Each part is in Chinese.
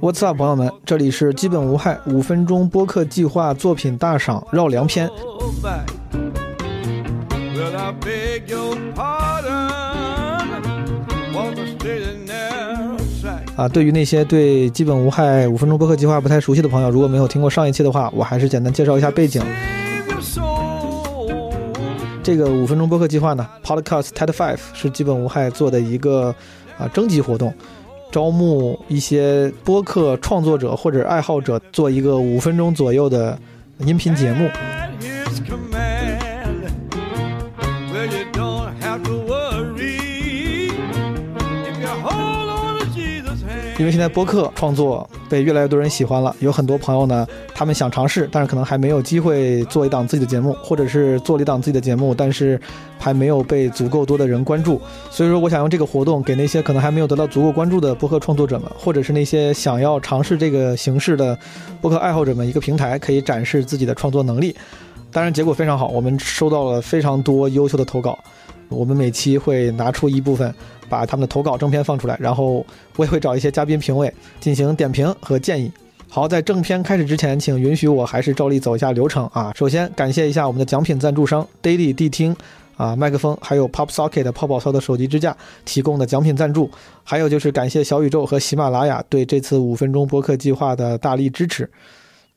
What's up，朋友们，这里是基本无害五分钟播客计划作品大赏绕梁篇。啊，对于那些对基本无害五分钟播客计划不太熟悉的朋友，如果没有听过上一期的话，我还是简单介绍一下背景。这个五分钟播客计划呢，Podcast TED Five 是基本无害做的一个啊征集活动。招募一些播客创作者或者爱好者，做一个五分钟左右的音频节目。因为现在播客创作被越来越多人喜欢了，有很多朋友呢，他们想尝试，但是可能还没有机会做一档自己的节目，或者是做了一档自己的节目，但是还没有被足够多的人关注。所以说，我想用这个活动给那些可能还没有得到足够关注的播客创作者们，或者是那些想要尝试这个形式的播客爱好者们一个平台，可以展示自己的创作能力。当然，结果非常好，我们收到了非常多优秀的投稿。我们每期会拿出一部分，把他们的投稿正片放出来，然后我也会找一些嘉宾评委进行点评和建议。好，在正片开始之前，请允许我还是照例走一下流程啊。首先感谢一下我们的奖品赞助商 Daily 谛听啊，麦克风，还有 Pop Socket 泡泡操的手机支架提供的奖品赞助，还有就是感谢小宇宙和喜马拉雅对这次五分钟播客计划的大力支持。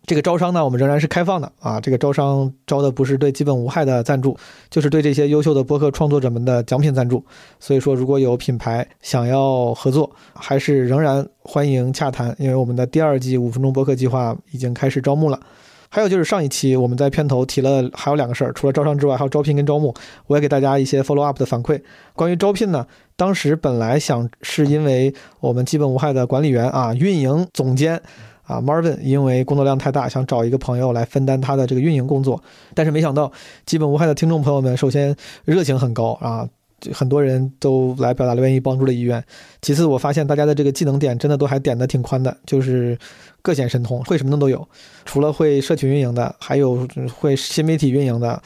这个招商呢，我们仍然是开放的啊。这个招商招的不是对基本无害的赞助，就是对这些优秀的播客创作者们的奖品赞助。所以说，如果有品牌想要合作，还是仍然欢迎洽谈。因为我们的第二季五分钟播客计划已经开始招募了。还有就是上一期我们在片头提了还有两个事儿，除了招商之外，还有招聘跟招募。我也给大家一些 follow up 的反馈。关于招聘呢，当时本来想是因为我们基本无害的管理员啊，运营总监。啊，Marvin 因为工作量太大，想找一个朋友来分担他的这个运营工作，但是没想到，基本无害的听众朋友们，首先热情很高啊，很多人都来表达了愿意帮助的意愿。其次，我发现大家的这个技能点真的都还点的挺宽的，就是各显神通，会什么的都有。除了会社群运营的，还有会新媒体运营的，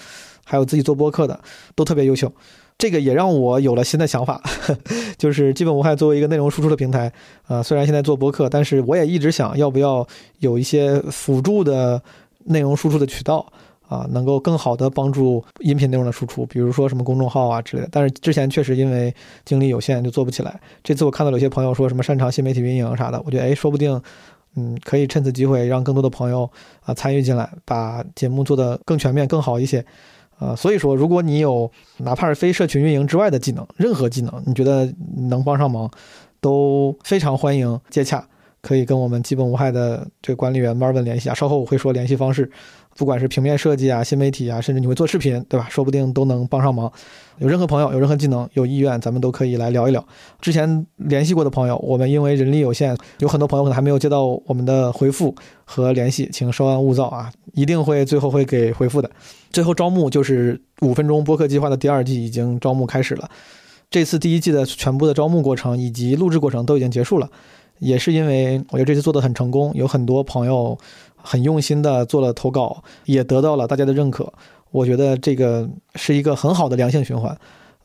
还有自己做播客的，都特别优秀。这个也让我有了新的想法，就是基本无害作为一个内容输出的平台，啊，虽然现在做播客，但是我也一直想要不要有一些辅助的内容输出的渠道，啊，能够更好的帮助音频内容的输出，比如说什么公众号啊之类的。但是之前确实因为精力有限就做不起来。这次我看到有些朋友说什么擅长新媒体运营啥的，我觉得哎，说不定，嗯，可以趁此机会让更多的朋友啊参与进来，把节目做得更全面、更好一些。啊，所以说，如果你有哪怕是非社群运营之外的技能，任何技能，你觉得能帮上忙，都非常欢迎接洽，可以跟我们基本无害的这个管理员 Marvin 联系啊。稍后我会说联系方式，不管是平面设计啊、新媒体啊，甚至你会做视频，对吧？说不定都能帮上忙。有任何朋友有任何技能有意愿，咱们都可以来聊一聊。之前联系过的朋友，我们因为人力有限，有很多朋友可能还没有接到我们的回复和联系，请稍安勿躁啊，一定会最后会给回复的。最后招募就是五分钟播客计划的第二季已经招募开始了，这次第一季的全部的招募过程以及录制过程都已经结束了，也是因为我觉得这次做的很成功，有很多朋友很用心的做了投稿，也得到了大家的认可。我觉得这个是一个很好的良性循环，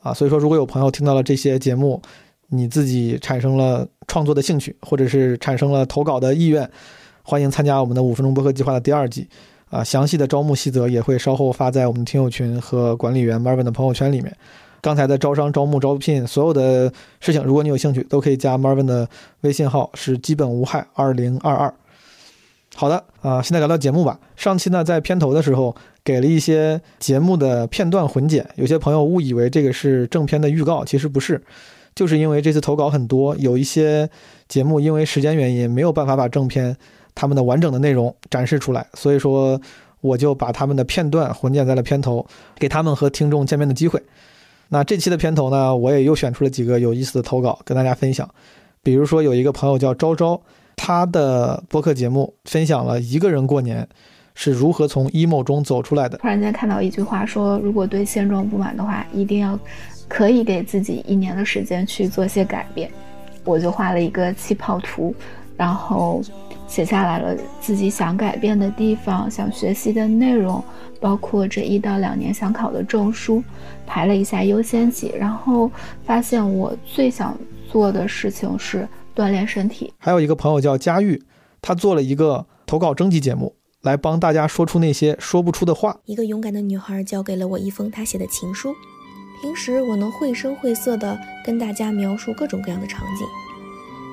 啊，所以说如果有朋友听到了这些节目，你自己产生了创作的兴趣，或者是产生了投稿的意愿，欢迎参加我们的五分钟播客计划的第二季，啊，详细的招募细则也会稍后发在我们听友群和管理员 Marvin 的朋友圈里面。刚才的招商、招募、招聘所有的事情，如果你有兴趣，都可以加 Marvin 的微信号，是基本无害二零二二。好的啊，现在聊聊节目吧。上期呢，在片头的时候给了一些节目的片段混剪，有些朋友误以为这个是正片的预告，其实不是，就是因为这次投稿很多，有一些节目因为时间原因没有办法把正片他们的完整的内容展示出来，所以说我就把他们的片段混剪在了片头，给他们和听众见面的机会。那这期的片头呢，我也又选出了几个有意思的投稿跟大家分享，比如说有一个朋友叫昭昭。他的播客节目分享了一个人过年是如何从 emo 中走出来的。突然间看到一句话说，如果对现状不满的话，一定要可以给自己一年的时间去做些改变。我就画了一个气泡图，然后写下来了自己想改变的地方、想学习的内容，包括这一到两年想考的证书，排了一下优先级，然后发现我最想做的事情是锻炼身体。还有一个朋友叫佳玉，他做了一个投稿征集节目，来帮大家说出那些说不出的话。一个勇敢的女孩交给了我一封她写的情书。平时我能绘声绘色地跟大家描述各种各样的场景，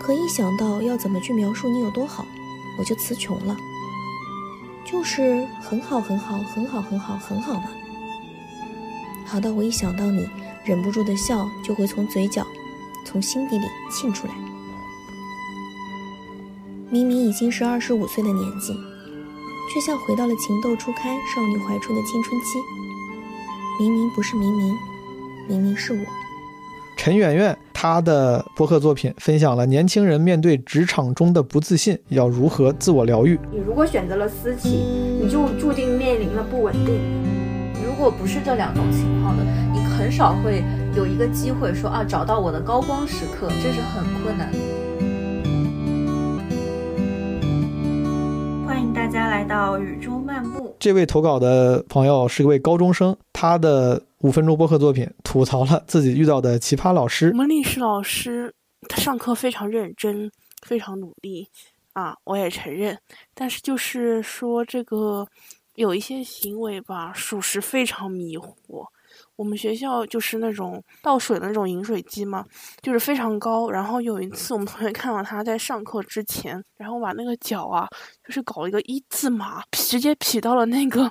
可一想到要怎么去描述你有多好，我就词穷了。就是很好，很好，很好，很好，很好嘛。好的，我一想到你，忍不住的笑就会从嘴角、从心底里沁出来。明明已经是二十五岁的年纪，却像回到了情窦初开、少女怀春的青春期。明明不是明明。明明是我，陈圆圆，她的播客作品分享了年轻人面对职场中的不自信要如何自我疗愈。你如果选择了私企，你就注定面临了不稳定。如果不是这两种情况的，你很少会有一个机会说啊，找到我的高光时刻，这是很困难。欢家来到雨中漫步。这位投稿的朋友是一位高中生，他的。五分钟播客作品吐槽了自己遇到的奇葩老师。我们历史老师他上课非常认真，非常努力啊，我也承认。但是就是说这个有一些行为吧，属实非常迷惑。我们学校就是那种倒水的那种饮水机嘛，就是非常高。然后有一次我们同学看到他在上课之前，然后把那个脚啊，就是搞一个一字马，直接劈到了那个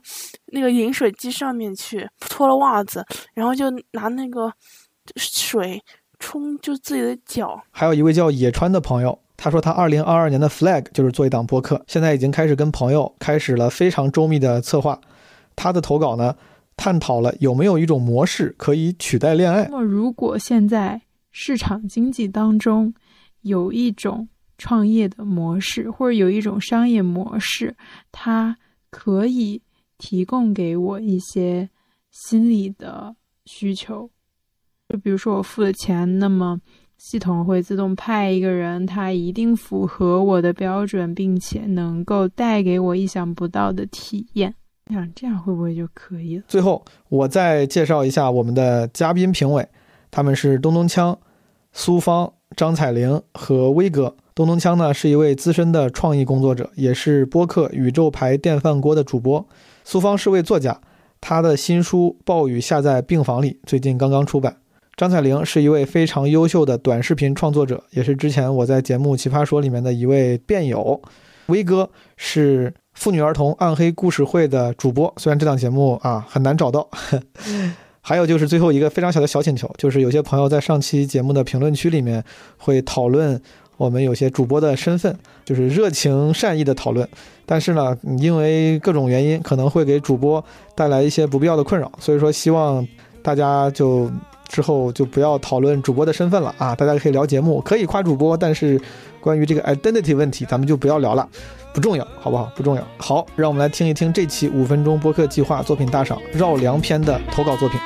那个饮水机上面去，脱了袜子，然后就拿那个水冲就自己的脚。还有一位叫野川的朋友，他说他二零二二年的 flag 就是做一档播客，现在已经开始跟朋友开始了非常周密的策划。他的投稿呢？探讨了有没有一种模式可以取代恋爱。那么，如果现在市场经济当中有一种创业的模式，或者有一种商业模式，它可以提供给我一些心理的需求，就比如说我付了钱，那么系统会自动派一个人，他一定符合我的标准，并且能够带给我意想不到的体验。你想这样会不会就可以了？最后，我再介绍一下我们的嘉宾评委，他们是东东锵、苏芳、张彩玲和威哥。东东锵呢是一位资深的创意工作者，也是播客《宇宙牌电饭锅》的主播。苏芳是位作家，他的新书《暴雨下在病房里》最近刚刚出版。张彩玲是一位非常优秀的短视频创作者，也是之前我在节目《奇葩说》里面的一位辩友。威哥是。妇女儿童暗黑故事会的主播，虽然这档节目啊很难找到，还有就是最后一个非常小的小请求，就是有些朋友在上期节目的评论区里面会讨论我们有些主播的身份，就是热情善意的讨论，但是呢，因为各种原因可能会给主播带来一些不必要的困扰，所以说希望大家就之后就不要讨论主播的身份了啊，大家可以聊节目，可以夸主播，但是关于这个 identity 问题，咱们就不要聊了。不重要，好不好？不重要。好，让我们来听一听这期五分钟播客计划作品大赏绕梁篇的投稿作品。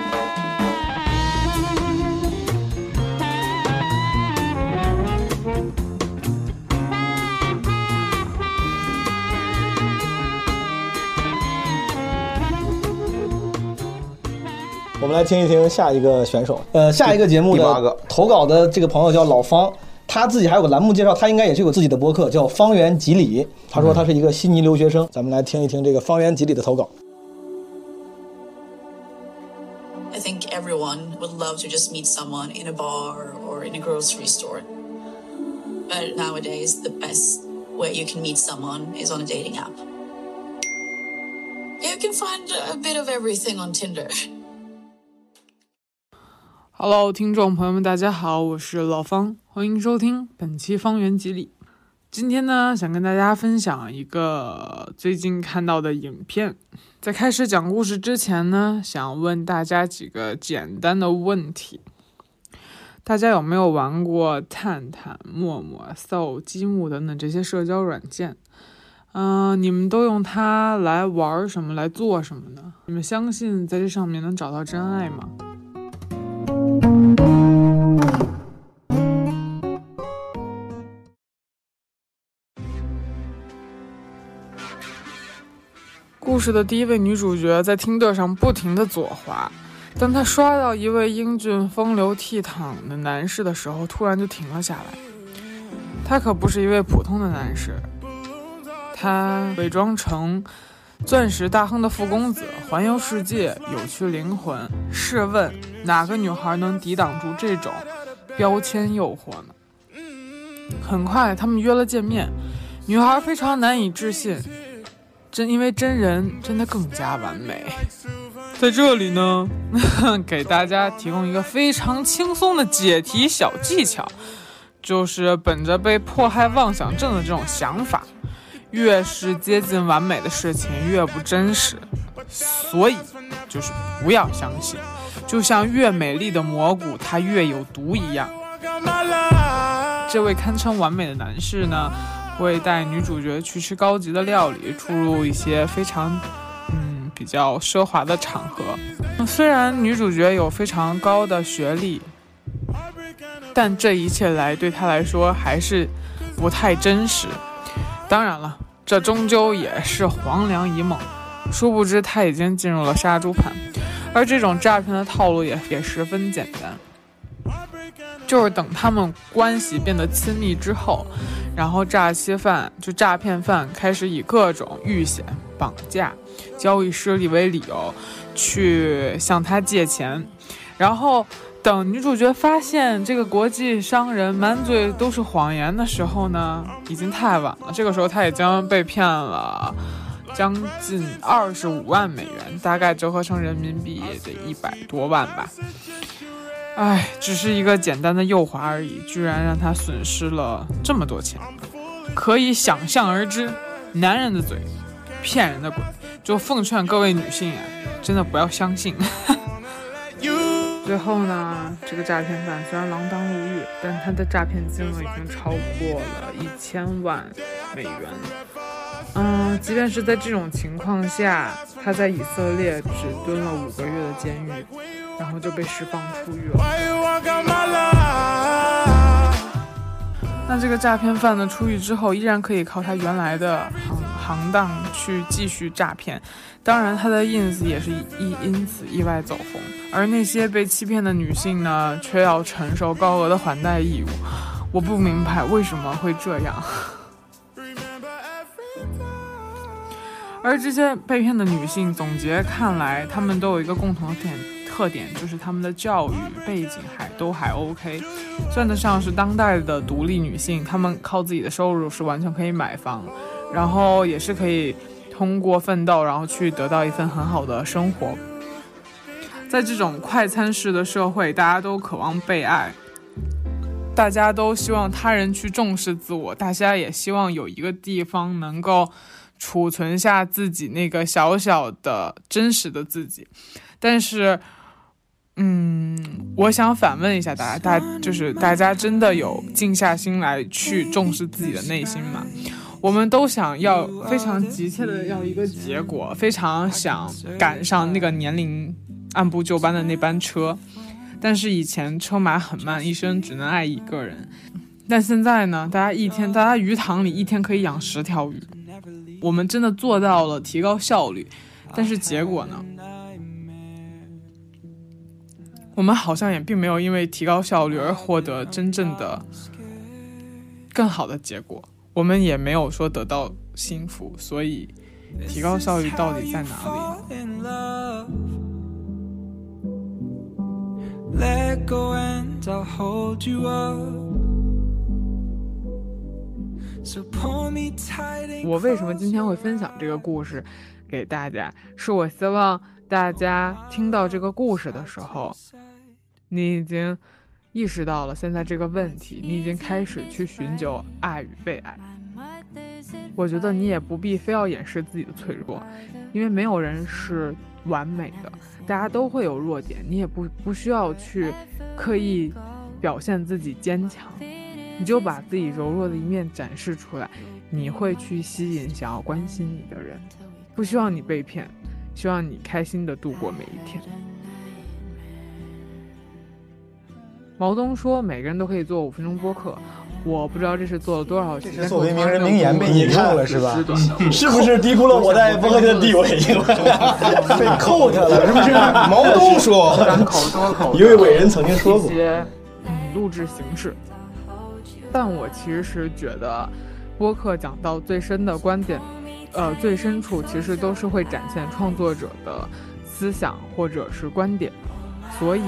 们来听一听下一个选手。呃，下一个节目的投稿的这个朋友叫老方。他自己还有个栏目介绍，他应该也是有自己的播客，叫方圆几里。他说他是一个悉尼留学生，咱们来听一听这个方圆几里的投稿。I think everyone would love to just meet someone in a bar or in a grocery store. But nowadays, the best way you can meet someone is on a dating app. You can find a bit of everything on Tinder. Hello，听众朋友们，大家好，我是老方，欢迎收听本期方圆几里。今天呢，想跟大家分享一个最近看到的影片。在开始讲故事之前呢，想问大家几个简单的问题：大家有没有玩过探探、陌陌、搜、积木等等这些社交软件？嗯，你们都用它来玩什么？来做什么呢？你们相信在这上面能找到真爱吗？故事的第一位女主角在听的上不停的左滑，当她刷到一位英俊风流倜傥的男士的时候，突然就停了下来。他可不是一位普通的男士，他伪装成钻石大亨的富公子，环游世界，有趣灵魂。试问哪个女孩能抵挡住这种标签诱惑呢？很快，他们约了见面，女孩非常难以置信，真因为真人真的更加完美。在这里呢，给大家提供一个非常轻松的解题小技巧。就是本着被迫害妄想症的这种想法，越是接近完美的事情越不真实，所以就是不要相信，就像越美丽的蘑菇它越有毒一样。这位堪称完美的男士呢，会带女主角去吃高级的料理，出入一些非常嗯比较奢华的场合。虽然女主角有非常高的学历。但这一切来对她来说还是不太真实。当然了，这终究也是黄粱一梦。殊不知他已经进入了杀猪盘，而这种诈骗的套路也也十分简单，就是等他们关系变得亲密之后，然后诈欺犯就诈骗犯开始以各种遇险、绑架、交易失利为理由去向他借钱，然后。等女主角发现这个国际商人满嘴都是谎言的时候呢，已经太晚了。这个时候，她已经被骗了将近二十五万美元，大概折合成人民币也得一百多万吧。唉，只是一个简单的诱惑而已，居然让她损失了这么多钱，可以想象而知，男人的嘴，骗人的鬼。就奉劝各位女性啊，真的不要相信。最后呢，这个诈骗犯虽然锒铛入狱，但他的诈骗金额已经超过了一千万美元。嗯，即便是在这种情况下，他在以色列只蹲了五个月的监狱，然后就被释放出狱了。那这个诈骗犯呢，出狱之后依然可以靠他原来的行行当去继续诈骗，当然他的 ins 也是因因此意外走红。而那些被欺骗的女性呢，却要承受高额的还贷义务。我不明白为什么会这样。而这些被骗的女性，总结看来，她们都有一个共同的点特点，就是她们的教育背景还都还 OK，算得上是当代的独立女性。她们靠自己的收入是完全可以买房，然后也是可以通过奋斗，然后去得到一份很好的生活。在这种快餐式的社会，大家都渴望被爱，大家都希望他人去重视自我，大家也希望有一个地方能够储存下自己那个小小的真实的自己。但是，嗯，我想反问一下大家，大就是大家真的有静下心来去重视自己的内心吗？我们都想要非常急切的要一个结果，非常想赶上那个年龄。按部就班的那班车，但是以前车马很慢，一生只能爱一个人。但现在呢？大家一天，大家鱼塘里一天可以养十条鱼。我们真的做到了提高效率，但是结果呢？我们好像也并没有因为提高效率而获得真正的更好的结果。我们也没有说得到幸福，所以提高效率到底在哪里？Let go and I'll hold you up. 我为什么今天会分享这个故事给大家？是我希望大家听到这个故事的时候，你已经意识到了现在这个问题，你已经开始去寻求爱与被爱。我觉得你也不必非要掩饰自己的脆弱，因为没有人是完美的。大家都会有弱点，你也不不需要去刻意表现自己坚强，你就把自己柔弱的一面展示出来，你会去吸引想要关心你的人。不希望你被骗，希望你开心的度过每一天。毛东说，每个人都可以做五分钟播客，我不知道这是做了多少期，这是作为名人名言被引用了是吧？是不是低估了我在播客界的地位？被扣他了，是不是？毛泽东说，一位伟人曾经说过一些嗯录制形式。但我其实是觉得，播客讲到最深的观点，呃，最深处其实都是会展现创作者的思想或者是观点，所以，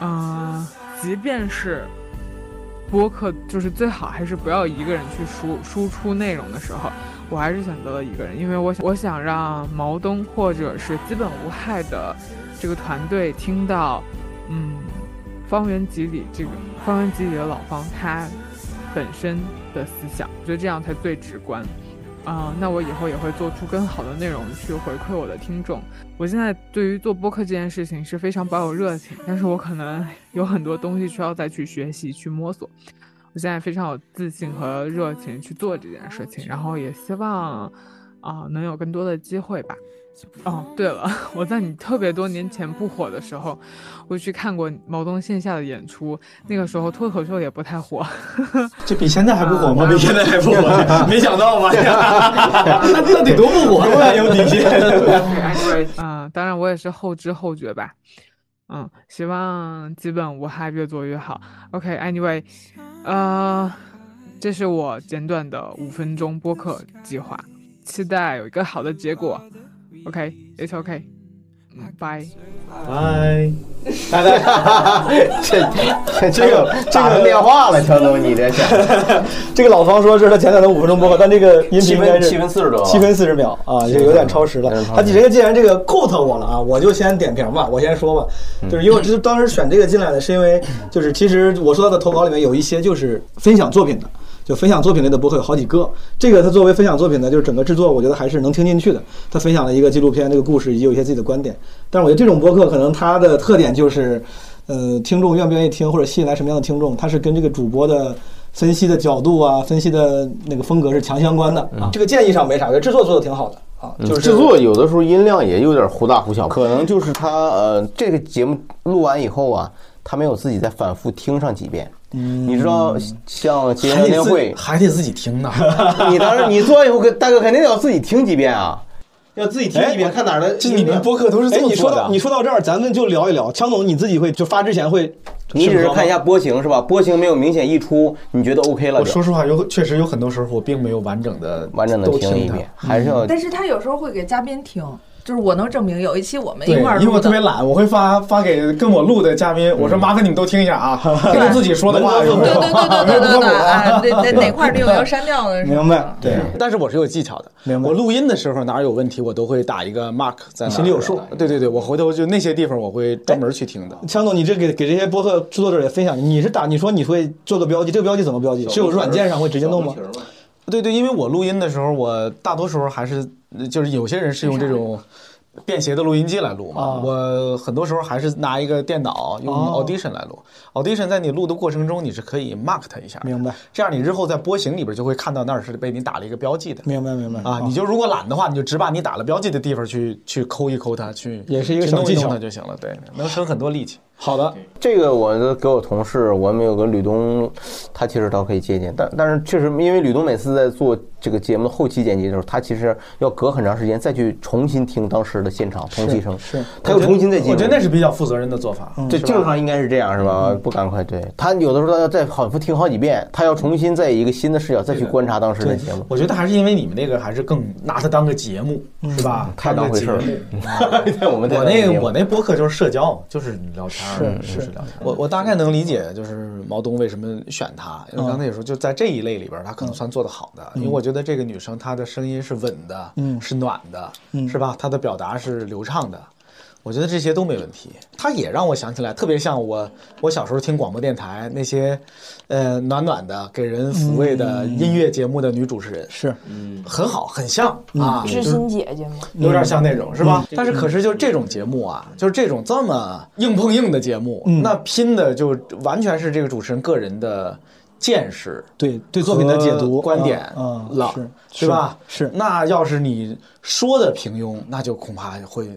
嗯、即便是播客，就是最好还是不要一个人去输输出内容的时候，我还是选择了一个人，因为我想我想让毛东或者是基本无害的这个团队听到，嗯，方圆几里这个方圆几里的老方他本身的思想，我觉得这样才最直观。啊、那我以后也会做出更好的内容去回馈我的听众。我现在对于做播客这件事情是非常保有热情，但是我可能有很多东西需要再去学习、去摸索。我现在非常有自信和热情去做这件事情，然后也希望啊、能有更多的机会吧。哦，对了，我在你特别多年前不火的时候，我去看过毛东线下的演出，那个时候脱口秀也不太火。这比现在还不火吗？比现在还不火，没想到吧？那那得多不火，永远有底线。嗯，当然我也是后知后觉吧。嗯，希望基本无害，越做越好。OK，Anyway，、呃，这是我简短的五分钟播客计划，期待有一个好的结果。OK，It's、OK，嗯，拜。拜。来来，这这这个这个电话了，强总，你这是这个老方说是他简短的五分钟播客，但这个音频应该是七分七分40多七分四十秒啊，这有点超时了。他这个既然这个 quote 我了啊，我就先点评吧，我先说吧，就是因为我之当时选这个进来的是因为就是其实我说到的投稿里面有一些就是分享作品的。就分享作品类的博客有好几个，这个他作为分享作品呢，就是整个制作我觉得还是能听进去的。他分享了一个纪录片这个故事，以及有一些自己的观点。但是我觉得这种博客可能它的特点就是，呃，听众愿不愿意听，或者吸引来什么样的听众，它是跟这个主播的分析的角度啊，分析的那个风格是强相关的啊。这个建议上没啥，我觉得制作做的挺好的啊，就是嗯制作有的时候音量也有点忽大忽小，可能就是他呃这个节目录完以后啊，他没有自己再反复听上几遍。嗯你知道像节还得自目年会，还得自己听呢。你当时你做完以后，大哥肯定要自己听几遍啊，要自己听几遍，看哪儿的。这你们播客都是这哎，么做的你说到。你说到这儿，咱们就聊一聊。强总，你自己会就发之前会你只是看一下波形是吧？波形没有明显溢出，你觉得 OK 了？我说实话，有确实有很多时候我并没有完整的完整的都听一遍，还是要但是他有时候会给嘉宾听，就是我能证明有一期我们一块儿，因为我。特别懒，我会发发给跟我录的嘉宾，我说麻烦你们都听一下啊，听听自己说的话对对对对对对对，哪哪块儿你有没有删掉的？明白？对，但是我是有技巧的。明白我录音的时候哪儿有问题，我都会打一个 mark 在心里有数。对对对，我回头就那些地方我会专门去听的。强总，你这给给这些播客制作者也分享，你是打你说你会做个标记，这个标记怎么标记？是有软件上会直接弄吗？对对，因为我录音的时候，我大多时候还是就是有些人是用这种。便携的录音机来录嘛，啊我很多时候还是拿一个电脑用哦 Audition 来录。Audition 在你录的过程中，你是可以 mark 它一下，明白？这样你日后在波形里边就会看到那儿是被你打了一个标记的。明白明白啊，你就如果懒的话，你就只把你打了标记的地方去去抠一抠它，去也是一个小技巧就行了。对，能省很多力气。好的，这个我都给我同事，我们有个吕东，他其实倒可以借鉴，但但是确实，因为吕东每次在做这个节目的后期剪辑的时候，他其实要隔很长时间再去重新听当时的现场同期声，是他又重新再记录。我觉得那是比较负责任的做法。对，正常应该是这样，是吧？不赶快，对他有的时候他要再反复听好几遍，他要重新在一个新的视角再去观察当时的节目。我觉得还是因为你们那个还是更拿它当个节目，是吧？太当回事儿。我们我那个我那播客就是社交，就是聊天儿，是就是。我我大概能理解，就是毛东为什么选她，因为刚才也说，就在这一类里边，她可能算做得好的。因为我觉得这个女生她的声音是稳的，嗯是暖的，嗯是吧？她的表达是流畅的。我觉得这些都没问题。她也让我想起来，特别像我我小时候听广播电台那些，呃，暖暖的给人抚慰的音乐节目的女主持人，是，嗯，很好，很像啊，知心姐姐吗？有点像那种，是吧？但是可是就这种节目啊，就是这种这么硬碰硬的节目，那拼的就完全是这个主持人个人的见识，对对作品的解读观点嗯了，是对吧？是。那要是你说的平庸，那就恐怕会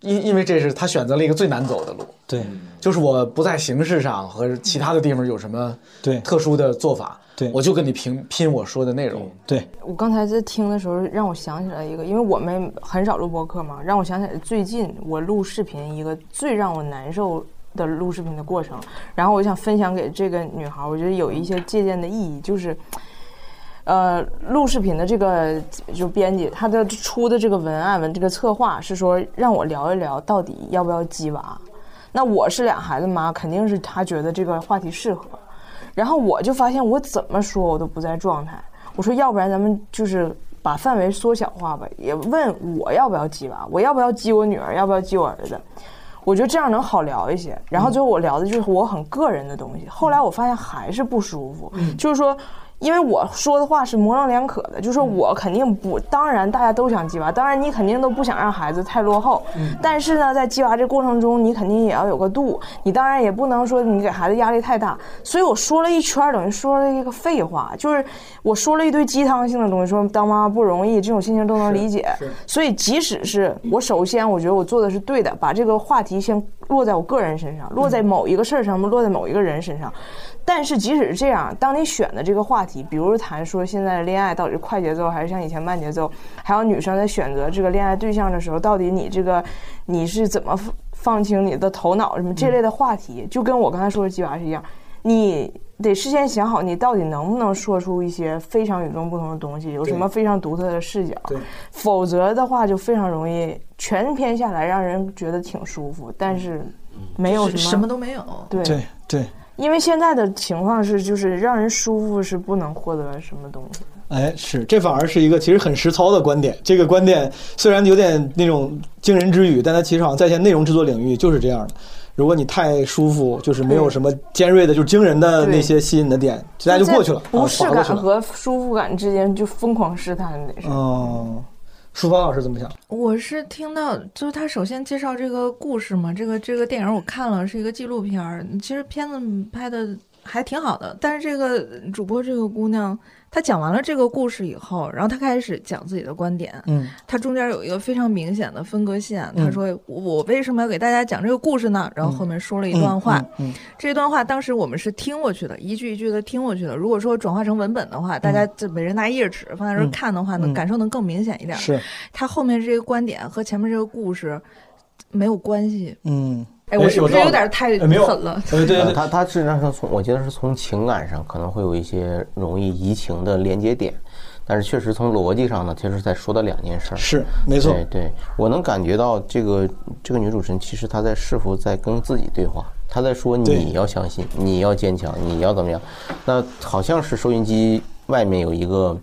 因因为这是他选择了一个最难走的路。对，就是我不在形式上和其他的地方有什么对特殊的做法，对我就跟你拼拼我说的内容。对我刚才在听的时候，让我想起来一个，因为我们很少录播客嘛，让我想起来最近我录视频一个最让我难受的录视频的过程，然后我想分享给这个女孩，我觉得有一些借鉴的意义，就是。呃，录视频的这个就编辑，他的出的这个文案文这个策划是说让我聊一聊到底要不要鸡娃。那我是俩孩子妈，肯定是他觉得这个话题适合。然后我就发现我怎么说我都不在状态。我说要不然咱们就是把范围缩小化吧，也问我要不要鸡娃，我要不要鸡我女儿，要不要鸡我儿子。我觉得这样能好聊一些。然后最后我聊的就是我很个人的东西。后来我发现还是不舒服，就是说。因为我说的话是模棱两可的，就是我肯定不，当然大家都想鸡娃，当然你肯定都不想让孩子太落后，但是呢，在鸡娃这过程中，你肯定也要有个度，你当然也不能说你给孩子压力太大，所以我说了一圈，等于说了一个废话，就是我说了一堆鸡汤性的东西，说当妈妈不容易，这种心情都能理解，所以即使是我首先我觉得我做的是对的，把这个话题先落在我个人身上，落在某一个事儿上面，落在某一个人身上。但是即使是这样，当你选的这个话题，比如谈说现在的恋爱到底是快节奏还是像以前慢节奏，还有女生在选择这个恋爱对象的时候，到底你这个你是怎么放清你的头脑什么这类的话题，就跟我刚才说的鸡娃是一样，你得事先想好你到底能不能说出一些非常与众不同的东西，有什么非常独特的视角，否则的话就非常容易全篇下来让人觉得挺舒服，但是没有什么什么都没有，对。对对。因为现在的情况是，就是让人舒服是不能获得什么东西。哎，是，这反而是一个其实很实操的观点。这个观点虽然有点那种惊人之语，但它其实好像在线内容制作领域就是这样的。如果你太舒服，就是没有什么尖锐的，就是惊人的那些吸引的点，大家就过去了，不适感和舒服感之间就疯狂试探得是。嗯。书芳老师怎么想？我是听到，就是他首先介绍这个故事嘛，这个这个电影我看了，是一个纪录片儿。其实片子拍的还挺好的，但是这个主播这个姑娘。他讲完了这个故事以后，然后他开始讲自己的观点。嗯，他中间有一个非常明显的分割线。他说：“我为什么要给大家讲这个故事呢？”然后后面说了一段话。嗯，这段话当时我们是听过去的，一句一句的听过去的。如果说转化成文本的话，大家就每人拿一页纸放在这看的话，能感受能更明显一点。是，他后面这个观点和前面这个故事没有关系。嗯。哎，我是不是有点太狠了？对对对，他他实际上是从我觉得是从情感上可能会有一些容易移情的连接点，但是确实从逻辑上呢，其实在说的两件事。是，没错。对对，我能感觉到这个这个女主持人其实她在是否在跟自己对话，她在说你要相信，你要坚强，你要怎么样？那好像是收音机外面有一个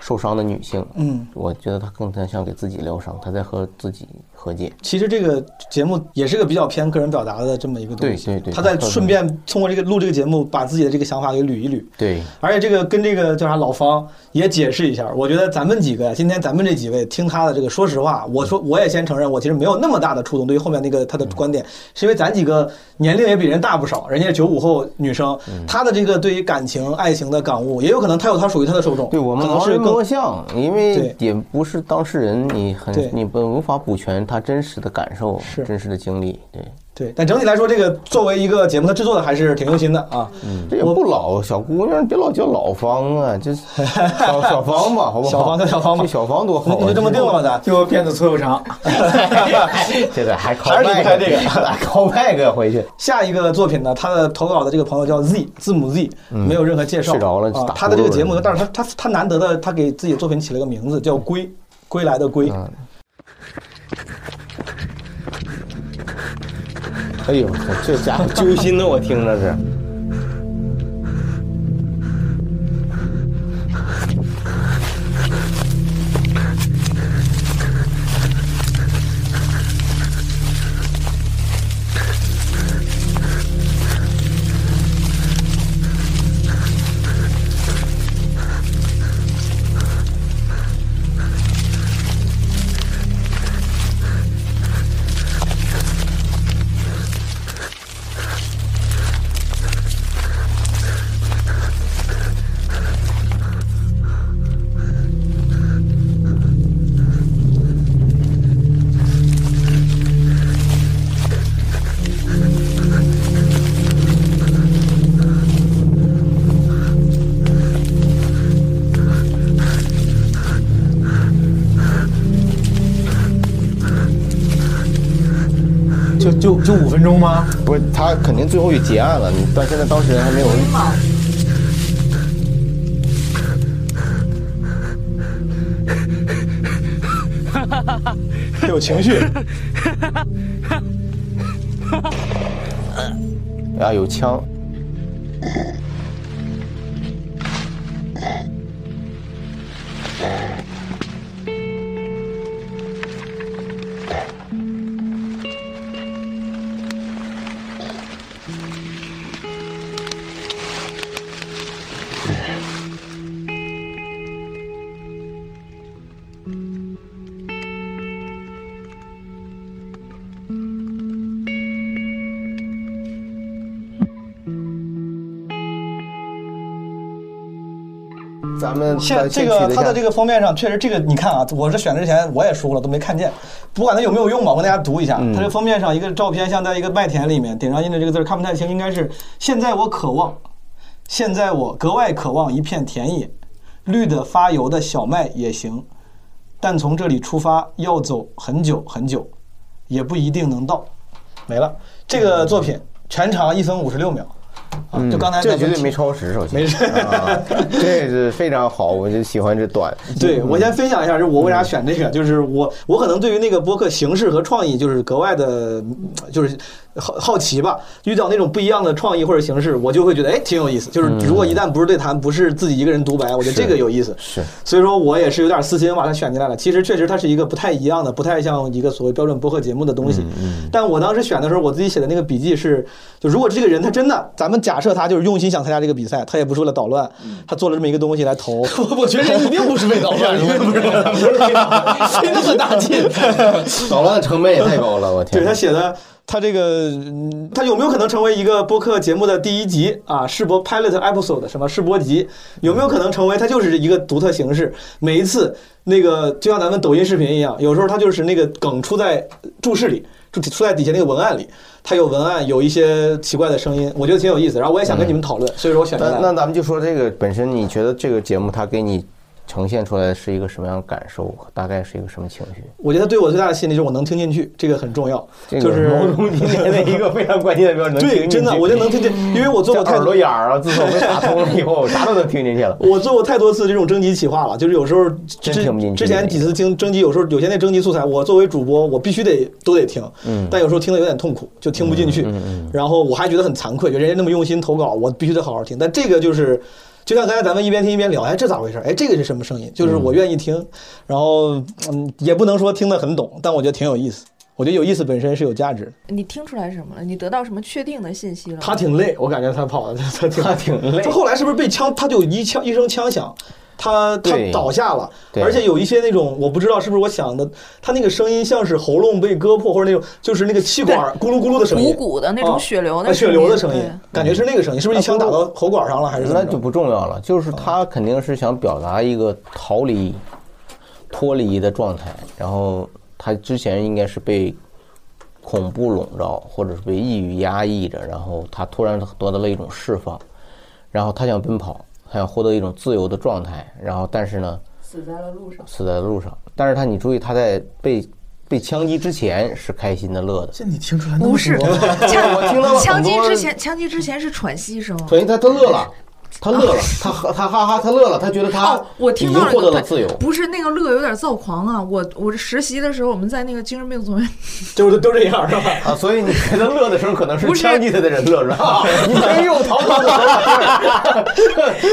受伤的女性，嗯，我觉得她更加像给自己疗伤，她在和自己。和解。其实这个节目也是个比较偏个人表达的这么一个东西。对对对。他在顺便通过这个录这个节目，把自己的这个想法给捋一捋。对。而且这个跟这个叫啥老方也解释一下。我觉得咱们几个今天咱们这几位听他的这个，说实话，我说我也先承认，我其实没有那么大的触动。对于后面那个他的观点，是因为咱几个年龄也比人大不少，人家九五后女生，她的这个对于感情、爱情的感悟，也有可能她有她属于她的受众。对我们可能是更像，因为也不是当事人，你很你不无法补全。他真实的感受是真实的经历，对对，但整体来说，这个作为一个节目，他制作的还是挺用心的啊。嗯，这也不老，小姑娘别老叫老方啊，就 小小方吧，好不好？小方叫小方吧，小方多好，你就这么定了吧，咱就片子粗又长。现 在还还是离不开这个，靠麦个回去。下一个作品呢，他的投稿的这个朋友叫 Z 字母 Z，没有任何介绍，睡着了啊。他的这个节目，但是他他他难得的，他给自己的作品起了个名字，叫归归来的归。哎呦，这家伙 揪心的，我听着是。就五分钟吗？不是，他肯定最后就结案了，你到现在当事人还没有。有情绪。啊，有枪。们现这个它的这个封面上确实这个你看啊，我是选之前我也说了都没看见，不管它有没有用吧，我跟大家读一下。它这封面上一个照片像在一个麦田里面，顶上印的这个字看不太清，应该是现在我渴望，现在我格外渴望一片田野，绿的发油的小麦也行，但从这里出发要走很久很久，也不一定能到。没了，这个作品全长一分五十六秒。啊，就刚才这绝对没超时，首先。没事，这是非常好，我就喜欢这短。对我先分享一下，就是我为啥选这个，就是我我可能对于那个播客形式和创意就是格外的，就是好好奇吧。遇到那种不一样的创意或者形式，我就会觉得哎挺有意思。就是如果一旦不是对谈，不是自己一个人独白，我觉得这个有意思。是，所以说我也是有点私心把它选进来了。其实确实它是一个不太一样的，不太像一个所谓标准播客节目的东西。嗯。但我当时选的时候，我自己写的那个笔记是，就如果这个人他真的，咱们假设他就是用心想参加这个比赛，他也不是为了捣乱，他做了这么一个东西来投。我觉得人一定不是为捣乱，不 是费那么大劲，捣乱的成本也太高了，我天！对他写的，他这个他有没有可能成为一个播客节目的第一集啊？试播 pilot episode 什么试播集？有没有可能成为它就是一个独特形式？每一次那个就像咱们抖音视频一样，有时候它就是那个梗出在注释里，就出在底下那个文案里。它有文案，有一些奇怪的声音，我觉得挺有意思。然后我也想跟你们讨论，所以说我选择。那那咱们就说这个本身，你觉得这个节目它给你呈现出来是一个什么样的感受？大概是一个什么情绪？我觉得对我最大的吸引力就是我能听进去，这个很重要。就是毛中今天的一个非常关键的标准。对，真的，我就能听见，因为我做过耳朵眼儿啊，自从被打通了以后，我啥都能听进去了。我做过太多次这种征集企划了，就是有时候之之前几次听征集，有时候有些那征集素材，我作为主播，我必须得都得听。嗯。但有时候听的有点痛苦，就听不进去。嗯嗯。然后我还觉得很惭愧，就人家那么用心投稿，我必须得好好听。但这个就是。就像刚才咱们一边听一边聊，哎，这咋回事？哎，这个是什么声音？就是我愿意听，然后嗯，也不能说听得很懂，但我觉得挺有意思。我觉得有意思本身是有价值的。你听出来什么了？你得到什么确定的信息了？他挺累，我感觉他跑的他他挺累。他后来是不是被枪？他就一枪一声枪响。他他倒下了，而且有一些那种我不知道是不是我想的，他那个声音像是喉咙被割破或者那种就是那个气管咕噜咕噜的声音，鼓鼓的那种血流的血流的声音，感觉是那个声音，是不是一枪打到啊喉管上了还是？那就不重要了，就是他肯定是想表达一个逃离、脱离的状态，然后他之前应该是被恐怖笼罩，或者是被抑郁压抑着，然后他突然得到了一种释放，然后他想奔跑。他想获得一种自由的状态，然后但是呢，死在了路上，死在了路上。但是他，你注意，他在被被枪击之前是开心的、乐的。这你听出来？不是，枪 我听了枪击之前，枪击之前是喘息声。所以他他乐了，他乐了，他他哈哈，他乐了，他觉得他我听到获得了自由。不是那个乐有点躁狂啊！我我这实习的时候，我们在那个精神病总院，就是都这样是吧？啊，所以你觉得乐的时候可能是枪击他的人乐是吧？你没有逃跑哪儿？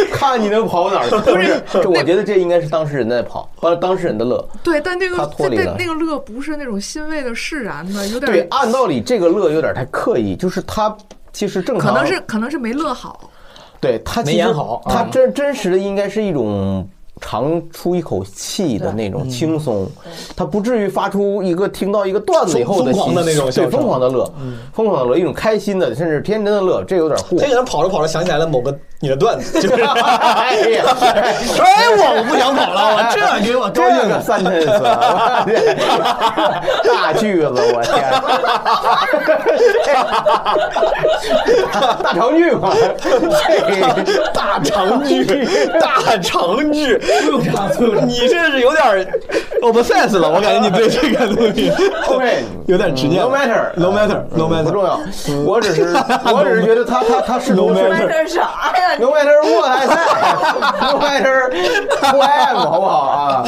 看你能跑哪儿？不是，这我觉得这应该是当事人在跑，当当事人的乐。对，但那个他脱离了那个乐不是那种欣慰的释然的，有点对。按道理这个乐有点太刻意，就是他其实正常，可能是可能是没乐好。对他没演好，他真真实的应该是一种长出一口气的那种轻松，他不至于发出一个听到一个段子以后疯狂的那种，对疯狂的乐，疯狂的乐，一种开心的，甚至天真的乐，这有点过。这个人跑着跑着想起来了某个你的段子，就是哎呀，哎我我不想跑了，我这给我高兴个三 ten 次，大句子，我天，大长句嘛，大长句，大长句，你这是有点，obsessed 了，我感觉你对这个东西 OK 有点执念，No matter，no matter，no matter，不重要。我只是 我只是觉得他他他是 No matter 啥呀？No matter what I say，No matter who I am，好不好啊？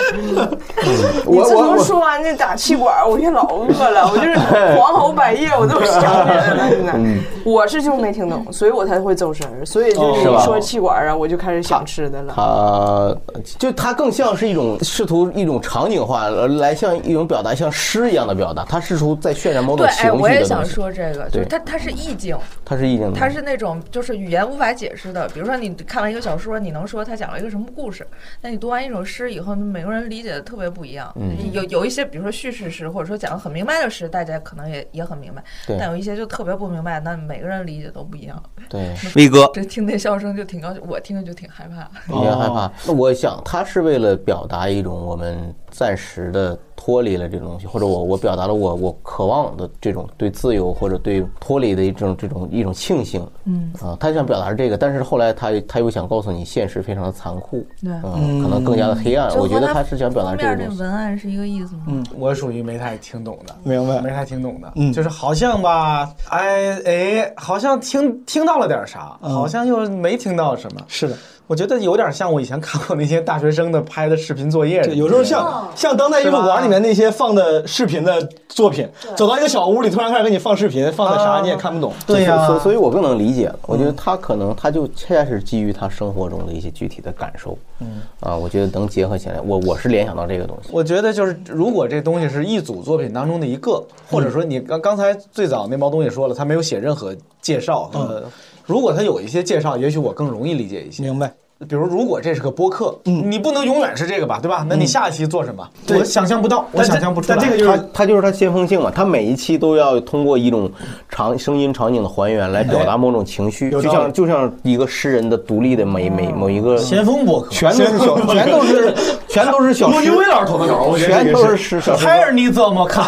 你自从我我我说完那打气管，我现在老饿了，我就是黄喉百叶，我都想起来了。现在嗯我是就没听懂，所以我才会走神儿。所以就是说气管啊，我就开始想吃的了。他就它更像是一种试图一种场景化呃来像一种表达，像诗一样的表达。它试图在渲染某种对，情绪哎，我也想。说这个，就是对它它是意境，它是意境的，它是那种就是语言无法解释的。比如说你看完一个小说，你能说它讲了一个什么故事，那你读完一首诗以后，每个人理解的特别不一样。嗯有有一些，比如说叙事诗，或者说讲的很明白的诗，大家可能也也很明白，对但有一些就特别不明白，那每个人理解都不一样。对威哥这听那笑声就挺高兴，我听着就挺害怕。有点害怕。那我想，他是为了表达一种我们暂时的脱离了这个东西，或者我我表达了我我渴望的这种对自由或者对脱离的一种这种一种庆幸。嗯啊，他想表达这个，但是后来他他又想告诉你，现实非常的残酷，对嗯，可能更加的黑暗。我觉得他是想表达这个东西。面那文案是一个意思吗？嗯，我属于没太听懂的，明白没太听懂的，嗯就是好像吧，哎哎，好像听听到了点啥，嗯好像又没听到什么。是的，我觉得有点像我以前看过那些大学生的拍的视频作业，这有时候像像当代艺术馆里面那些放的视频的作品，走到一个小屋里，突然开始给你放视频，放的啥你也看不懂。对啊所以所以我更能理解了。我觉得他可能他就恰恰是基于他生活中的一些具体的感受，嗯啊，我觉得能结合起来。我我是联想到这个东西。我觉得就是，如果这东西是一组作品当中的一个，或者说你刚刚才最早那毛东也说了，他没有写任何介绍，呃，如果他有一些介绍，也许我更容易理解一些。明白。比如，如果这是个播客，你不能永远是这个吧，对吧？那你下一期做什么？对我想象不到，我想象不出来。这个就是它就是它先锋性嘛，它每一期都要通过一种场声音场景的还原来表达某种情绪，就像就像一个诗人的独立的每每某一个先锋播客，全都是小，全都是全都是小诗骆金。威老师投的稿，我觉得全都这个是小诗还是你怎么看？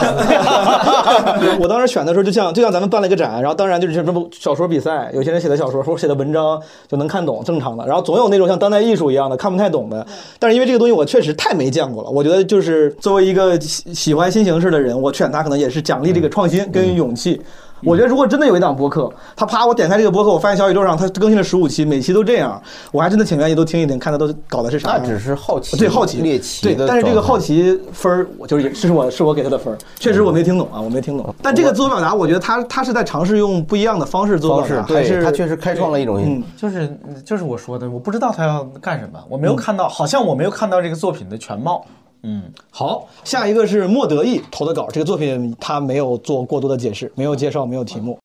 我当时选的时候，就像就像咱们办了一个展，然后当然就是什么小说比赛，有些人写的小说或者写的文章就能看懂，正常的。然后总有那种像当代艺术一样的看不太懂的。但是因为这个东西我确实太没见过了，我觉得就是作为一个喜喜欢新形式的人，我选它可能也是奖励这个创新跟勇气。我觉得如果真的有一档播客，他啪我点开这个播客，我发现小宇宙上他更新了十五期，每期都这样，我还真的挺愿意都听一听，看他都搞的是啥样。那只是好奇，对好奇猎奇对的，但是这个好奇分儿，我就是是我是我给他的分儿，确实我没听懂啊，我没听懂。但这个自我表达，我觉得他他是在尝试用不一样的方式自我方式表达，，还是他确实开创了一种嗯就是就是我说的，我不知道他要干什么，我没有看到，好像我没有看到这个作品的全貌。嗯，好，下一个是莫德意投的稿，这个作品他没有做过多的解释，没有介绍，没有题目。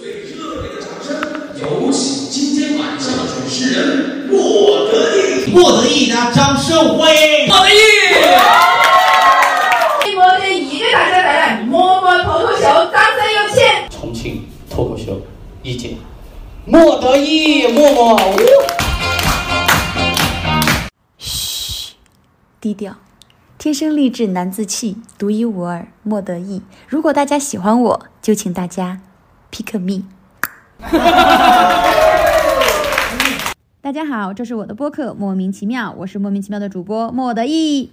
最热烈的掌声有请今天晚上的主持人莫德意，莫德义，大家掌声欢迎莫德意。莫德义给大家带来摸摸脱口秀，掌声有请。重庆脱口秀一姐，莫德意，默默。低调，天生丽质难自弃，独一无二，莫得意。如果大家喜欢我，就请大家 pick me。大家好，这是我的播客，莫名其妙，我是莫名其妙的主播莫得意。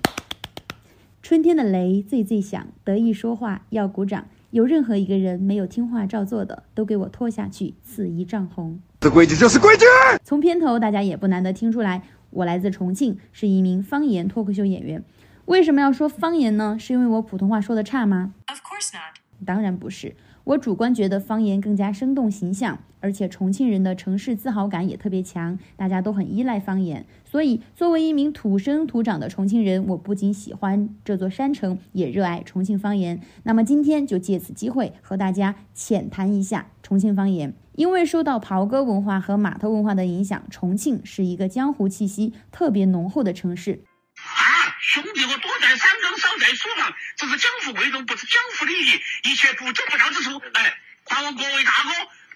春天的雷最最响，得意说话要鼓掌。有任何一个人没有听话照做的，都给我拖下去，刺一丈红。这规矩就是规矩。从片头大家也不难得听出来，我来自重庆，是一名方言脱口秀演员。为什么要说方言呢？是因为我普通话说的差吗？Of course not。当然不是，我主观觉得方言更加生动形象，而且重庆人的城市自豪感也特别强，大家都很依赖方言。所以，作为一名土生土长的重庆人，我不仅喜欢这座山城，也热爱重庆方言。那么今天就借此机会和大家浅谈一下重庆方言。因为受到袍哥文化和码头文化的影响，重庆是一个江湖气息特别浓厚的城市。啊兄弟，我多在山中，少在书房，这是江湖贵重，不是江湖礼仪，一切不周不到之处。哎，还望各位大哥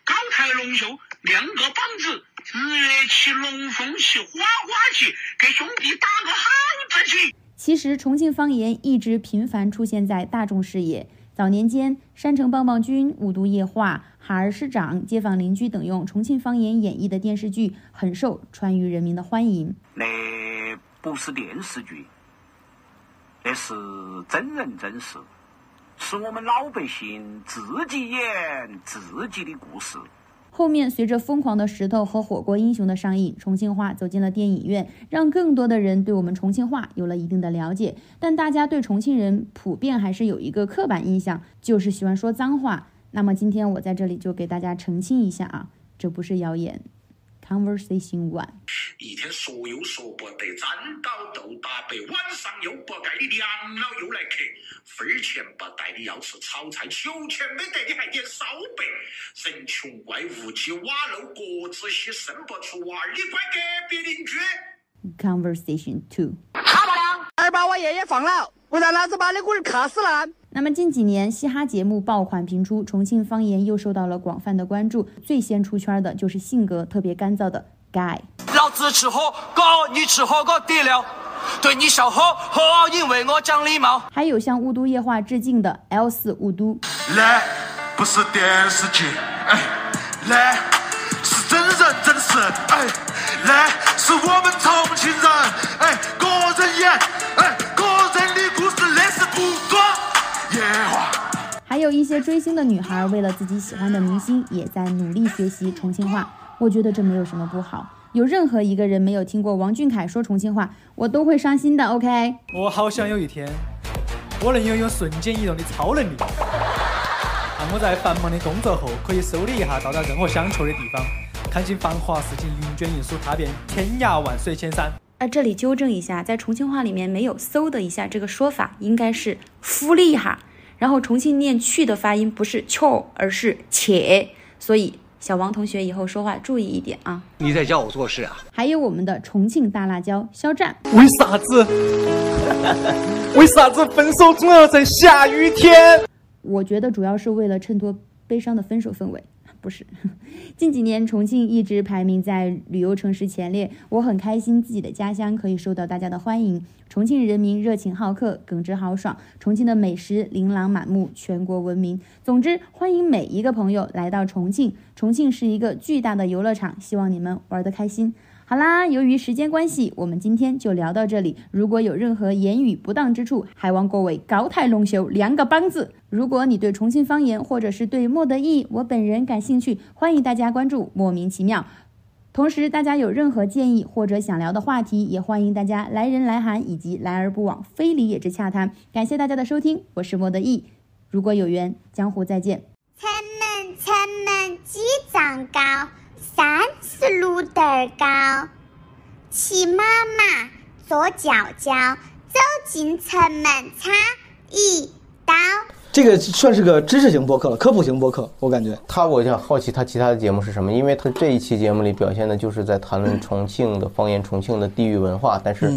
高抬龙袖，亮个膀子，日月起，龙凤起，花花起，给兄弟打个好字旗。其实，重庆方言一直频繁出现在大众视野。早年间，《山城棒棒军》《五毒夜话》《哈儿师长》《街坊邻居》等用重庆方言演绎的电视剧很受川渝人民的欢迎。那不是电视剧，那是真人真事，是我们老百姓自己演自己的故事。后面随着《疯狂的石头》和《火锅英雄》的上映，重庆话走进了电影院，让更多的人对我们重庆话有了一定的了解。但大家对重庆人普遍还是有一个刻板印象，就是喜欢说脏话。那么今天我在这里就给大家澄清一下啊，这不是谣言。Conversation One，一天说又说不得，沾到豆打白，晚上又不该你娘老又来客，分钱不带你要吃炒菜，求钱没得你还点烧白，人穷怪物气，瓦漏各子稀，生不出娃儿，你怪隔壁邻居。Conversation Two，好漂亮！儿把我爷爷放了，不然老子把你龟儿卡死烂。那么近几年嘻哈节目爆款频出，重庆方言又受到了广泛的关注。最先出圈的就是性格特别干燥的 Guy。老子吃火锅，你吃火锅底料，对你笑呵呵，因为我讲礼貌。还有向雾都夜话致敬的 L 四雾都。来不是电视剧，哎，来是真人真事，哎，来是我们重庆人，哎，个人演，哎，还有一些追星的女孩，为了自己喜欢的明星，也在努力学习重庆话。我觉得这没有什么不好。有任何一个人没有听过王俊凯说重庆话，我都会伤心的。OK。我好想有一天，我能拥有瞬间移动的超能力，让我在繁忙的工作后，可以嗖的一下到达任何想去的地方，看尽繁华似锦，云卷云舒，踏遍天涯万水千山。啊，这里纠正一下，在重庆话里面没有“嗖的一下”这个说法，应该是“呼了一下”。然后重庆念“去”的发音不是“翘”，而是“且”，所以小王同学以后说话注意一点啊。你在教我做事啊？还有我们的重庆大辣椒肖战，为啥子？为啥子分手总要在下雨天？我觉得主要是为了衬托悲伤的分手氛围。不是，近几年重庆一直排名在旅游城市前列，我很开心自己的家乡可以受到大家的欢迎。重庆人民热情好客，耿直豪爽，重庆的美食琳琅满目，全国闻名。总之，欢迎每一个朋友来到重庆。重庆是一个巨大的游乐场，希望你们玩得开心。好啦，由于时间关系，我们今天就聊到这里。如果有任何言语不当之处，还望各位高抬龙袖，两个帮子。如果你对重庆方言或者是对莫德意我本人感兴趣，欢迎大家关注莫名其妙。同时，大家有任何建议或者想聊的话题，也欢迎大家来人来函以及来而不往非礼也之洽谈。感谢大家的收听，我是莫德意。如果有缘，江湖再见。城门城门几丈高，三十六德儿高。骑妈妈，坐脚脚，走进城门插一刀。这个算是个知识型播客了，科普型播客，我感觉。他，我就好奇他其他的节目是什么，因为他这一期节目里表现的就是在谈论重庆的方言、重庆的地域文化，但是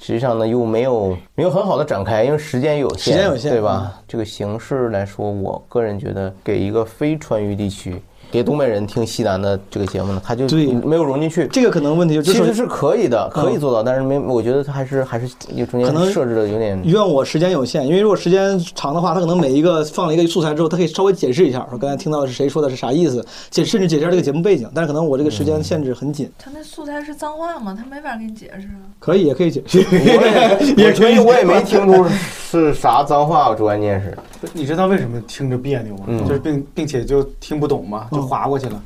实际上呢又没有没有很好的展开，因为时间有限，时间有限，对吧？这个形式来说，我个人觉得给一个非川渝地区。给东北人听西南的这个节目呢，他就没有融进去。这个可能问题就其实是可以的，可以做到，但是没，我觉得他还是还是有中间设置的有点。怨我时间有限，因为如果时间长的话，他可能每一个放了一个素材之后，他可以稍微解释一下，说刚才听到的是谁说的是啥意思，解甚至解释一下这个节目背景。但是可能我这个时间限制很紧。他那素材是脏话吗？他没法给你解释啊。可以，也可以解释。我也可以，我也没听出是啥脏话，主关键是。你知道为什么听着别扭吗？嗯就是并并且就听不懂嘛，就划过去了。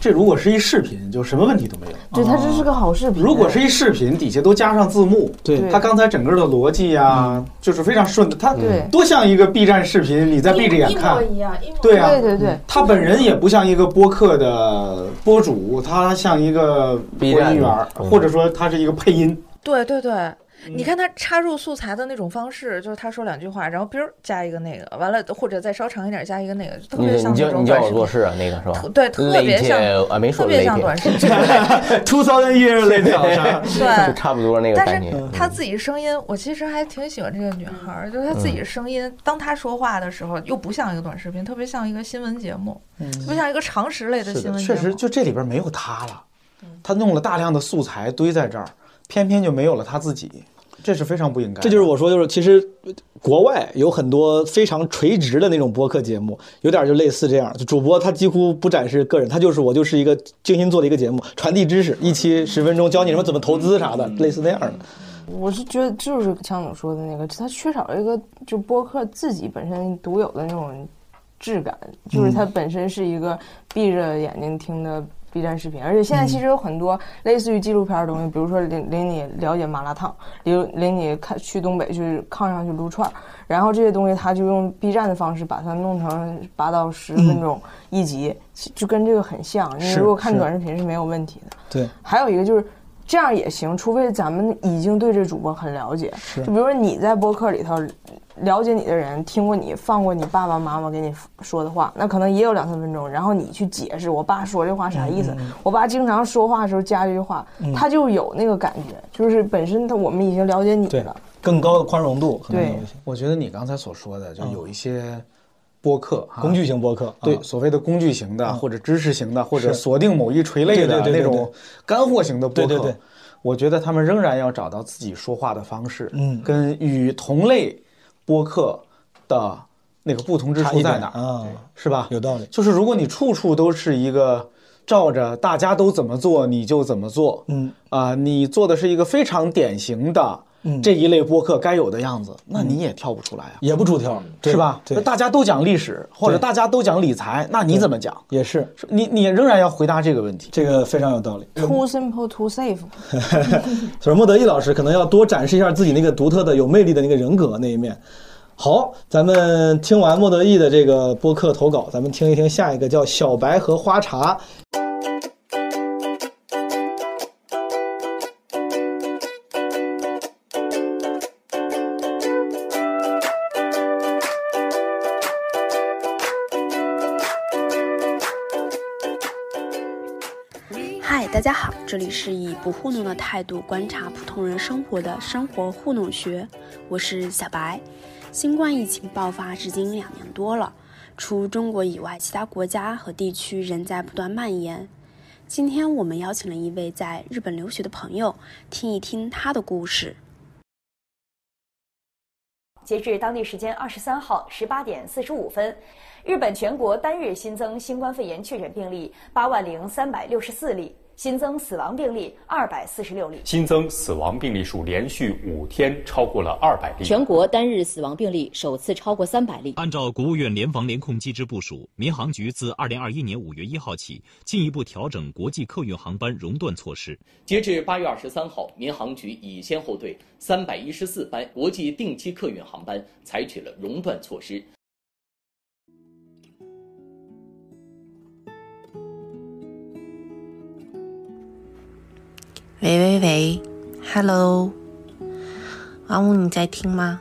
这如果是一视频，就什么问题都没有。对，它这是个好视频。如果是一视频，底下都加上字幕，对它刚才整个的逻辑呀，就是非常顺的。它多像一个 B 站视频，你在闭着眼看，一样，对啊，对对对，他本人也不像一个播客的播主，他像一个播音员，或者说他是一个配音。对对对。嗯你看他插入素材的那种方式，就是他说两句话，然后比如加一个那个，完了或者再稍长一点加一个那个，特别像你叫你叫我做事啊，那个是吧？对，特别像啊，没说特别像短视频。Two thousand years later，对，就差不多那个。但是他自己声音，我其实还挺喜欢这个女孩，就是她自己声音，当她说话的时候，又不像一个短视频，特别像一个新闻节目，不像一个常识类的新闻节目。确实，就这里边没有她了，她弄了大量的素材堆在这儿，偏偏就没有了他自己。这是非常不应该。这就是我说，就是其实国外有很多非常垂直的那种播客节目，有点就类似这样，就主播他几乎不展示个人，他就是我就是一个精心做的一个节目，传递知识，一期十分钟教你什么怎么投资啥的，类似那样的。我是觉得就是强总说的那个，他缺少了一个就播客自己本身独有的那种质感，就是它本身是一个闭着眼睛听的 B 站视频，而且现在其实有很多类似于纪录片的东西，比如说领领你了解麻辣烫，领领你看去东北去炕上去撸串儿，然后这些东西他就用 B 站的方式把它弄成八到十分钟一集，其就跟这个很像。你是如果看短视频是没有问题的。对，还有一个就是这样也行，除非咱们已经对这主播很了解。就比如说你在播客里头了解你的人，听过你放过你爸爸妈妈给你说的话，那可能也有两三分钟，然后你去解释我爸说这话啥意思。我爸经常说话的时候加这句话，嗯。他就有那个感觉，就是本身他我们已经了解你了。更高的宽容度可能对。有一些我觉得你刚才所说的，就有一些播客哈工具型播客，对啊所谓的工具型的，或者知识型的，或者锁定某一垂类的那种干货型的播客对对对，我觉得他们仍然要找到自己说话的方式，嗯。跟与同类播客的那个不同之处在哪啊，是吧？有道理。就是如果你处处都是一个照着大家都怎么做你就怎么做，嗯啊、你做的是一个非常典型的嗯这一类播客该有的样子，那你也跳不出来啊。也不出挑，对是吧？对那，大家都讲历史，或者大家都讲理财，那你怎么讲？也是是你你仍然要回答这个问题。这个非常有道理。Too simple, too safe。所以莫德义老师可能要多展示一下自己那个独特的、有魅力的那个人格那一面。好，咱们听完莫德义的这个播客投稿，咱们听一听下一个叫小白和花茶。这里是以不糊弄的态度观察普通人生活的生活糊弄学，我是小白。新冠疫情爆发至今两年多了，除中国以外，其他国家和地区仍在不断蔓延。今天我们邀请了一位在日本留学的朋友，听一听他的故事。截至当地时间二十三号十八点四十五分，日本全国单日新增新冠肺炎确诊病例八万零三百六十四例，新增死亡病例二百四十六例。新增死亡病例数连续五天超过了二百例。全国单日死亡病例首次超过三百例。按照国务院联防联控机制部署，民航局自二零二一年五月一号起，进一步调整国际客运航班熔断措施。截至八月二十三号，民航局已先后对三百一十四班国际定期客运航班采取了熔断措施。喂喂喂，Hello，王五，你在听吗？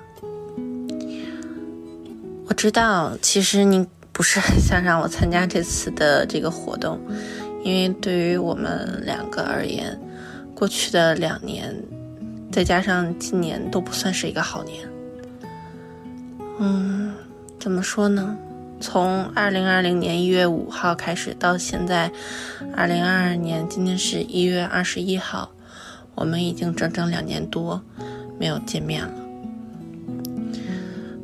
我知道，其实你不是很想让我参加这次的这个活动，因为对于我们两个而言，过去的两年，再加上今年都不算是一个好年。嗯，怎么说呢？从二零二零年一月五号开始到现在，二零二二年今天是一月二十一号，我们已经整整两年多没有见面了。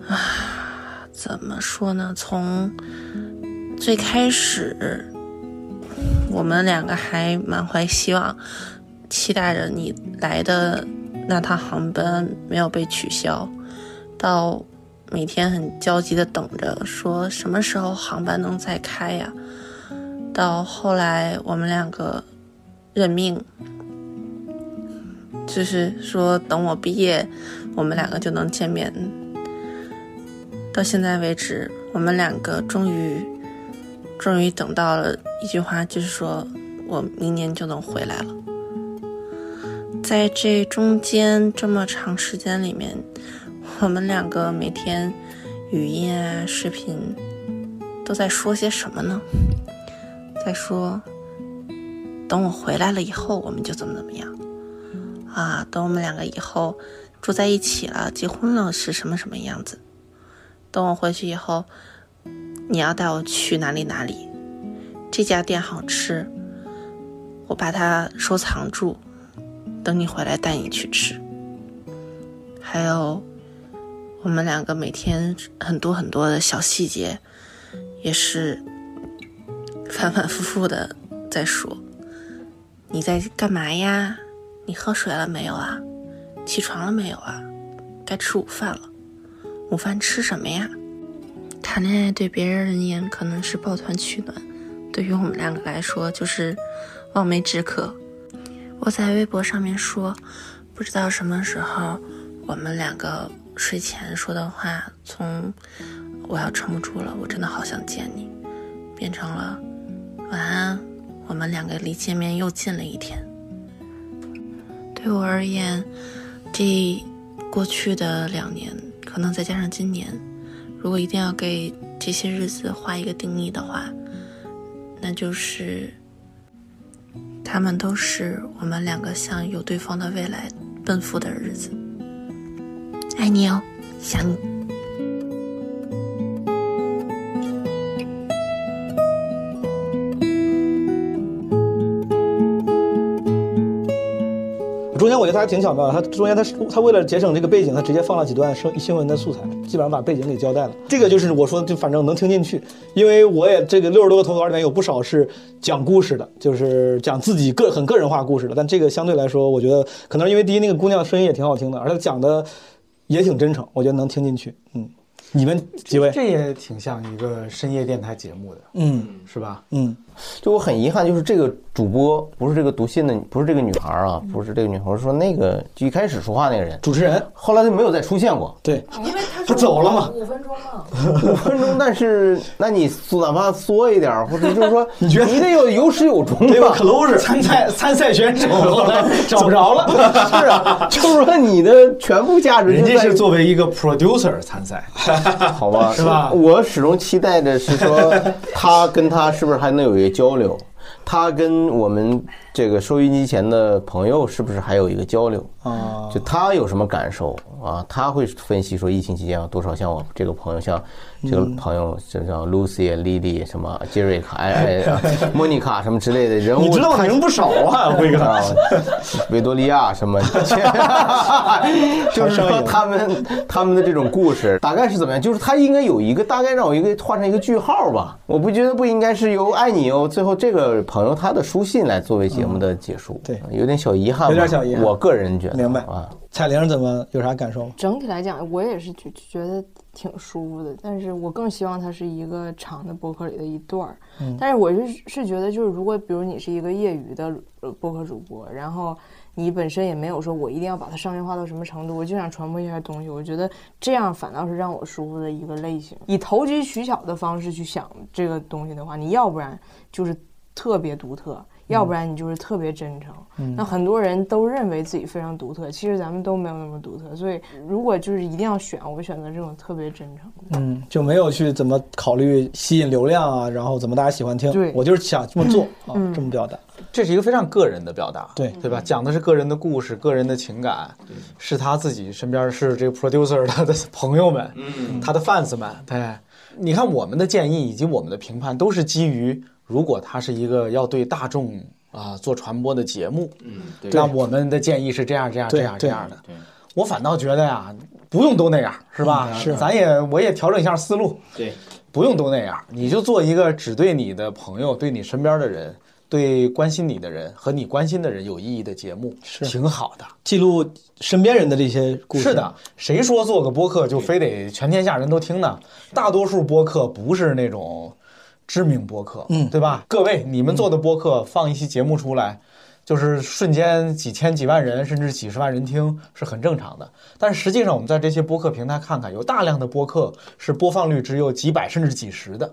啊，怎么说呢？从最开始，我们两个还满怀希望，期待着你来的那趟航班没有被取消，到。每天很焦急的等着，说什么时候航班能再开呀？到后来我们两个认命，就是说等我毕业，我们两个就能见面。到现在为止，我们两个终于，终于等到了一句话，就是说我明年就能回来了。在这中间这么长时间里面。我们两个每天语音啊、视频都在说些什么呢？在说，等我回来了以后，我们就怎么怎么样啊？等我们两个以后住在一起了、结婚了是什么什么样子？等我回去以后，你要带我去哪里哪里？这家店好吃，我把它收藏住，等你回来带你去吃。还有。我们两个每天很多很多的小细节，也是反反复复的在说：“你在干嘛呀？你喝水了没有啊？起床了没有啊？该吃午饭了，午饭吃什么呀？谈恋爱对别人而言可能是抱团取暖，对于我们两个来说就是望梅止渴。我在微博上面说，不知道什么时候我们两个睡前说的话，从我要撑不住了，我真的好想见你，变成了晚安，我们两个离见面又近了一天。对我而言，这过去的两年，可能再加上今年，如果一定要给这些日子画一个定义的话，那就是，他们都是我们两个向有对方的未来奔赴的日子。爱你哦，想你。中间我觉得他还挺巧妙的，他中间他他为了节省这个背景，他直接放了几段声新闻的素材，基本上把背景给交代了。这个就是我说的，就反正能听进去，因为我也这个六十多个投稿里面有不少是讲故事的，就是讲自己个很个人化故事的。但这个相对来说，我觉得可能因为第一那个姑娘声音也挺好听的，而且讲的也挺真诚，我觉得能听进去。嗯，你们几位？这也挺像一个深夜电台节目的，嗯，是吧？嗯，就我很遗憾，就是这个主播不是这个读信的，不是这个女孩啊，不是这个女孩，我说那个就一开始说话那个人，主持人，后来就没有再出现过。对，因为他他走了嘛，五分钟嘛，五分钟，但是那你哪怕缩一点儿，或者就是说，你觉得？你得有有始有终对吧吧？？close 参赛参赛选手后来找不着了，是啊，就是说你的全部价值人家是作为一个 producer 参赛，好吧，是吧？我始终期待的是说，他跟他是不是还能有一交流？他跟我们这个收音机前的朋友是不是还有一个交流？啊，就他有什么感受啊？他会分析说，疫情期间有多少像我这个朋友，像这个朋友，就像 Lucy、Lily 什么杰瑞卡、哎哎、莫妮卡什么之类的人物，你知道的人不少啊，辉哥。啊，维多利亚什么，就是说他们 他们的这种故事大概是怎么样？就是他应该有一个大概让我一个画上一个句号吧。我不觉得不应该是由爱你哦，最后这个朋友他的书信来作为节目的结束，对，有点小遗憾，有点小遗憾我个人觉得，明白啊。彩玲怎么有啥感受吗？整体来讲，我也是觉觉得挺舒服的，但是我更希望它是一个长的博客里的一段儿。嗯但是我是是觉得，就是如果比如你是一个业余的呃播客主播，然后你本身也没有说我一定要把它商业化到什么程度，我就想传播一下东西，我觉得这样反倒是让我舒服的一个类型。以投机取巧的方式去想这个东西的话，你要不然就是特别独特。要不然你就是特别真诚，嗯那很多人都认为自己非常独特，其实咱们都没有那么独特。所以如果就是一定要选，我选择这种特别真诚。嗯，就没有去怎么考虑吸引流量啊，然后怎么大家喜欢听。对我就是想这么做 啊，嗯这么表达。这是一个非常个人的表达，对对吧？讲的是个人的故事、个人的情感，是他自己身边是这个 producer 他的 朋友们，嗯他的 fans 们。对，你看我们的建议以及我们的评判都是基于，如果它是一个要对大众啊、做传播的节目，嗯，对那我们的建议是这样、这样、这样、这样的。我反倒觉得呀，不用都那样，是吧？嗯是咱也我也调整一下思路，对，不用都那样，你就做一个只对你的朋友、对你身边的人、对关心你的人和你关心的人有意义的节目，是挺好的。记录身边人的这些故事。是的，谁说做个播客就非得全天下人都听呢？大多数播客不是那种知名播客，嗯对吧？各位，你们做的播客放一期节目出来，就是瞬间几千几万人甚至几十万人听是很正常的。但是实际上，我们在这些播客平台看看，有大量的播客是播放率只有几百甚至几十的。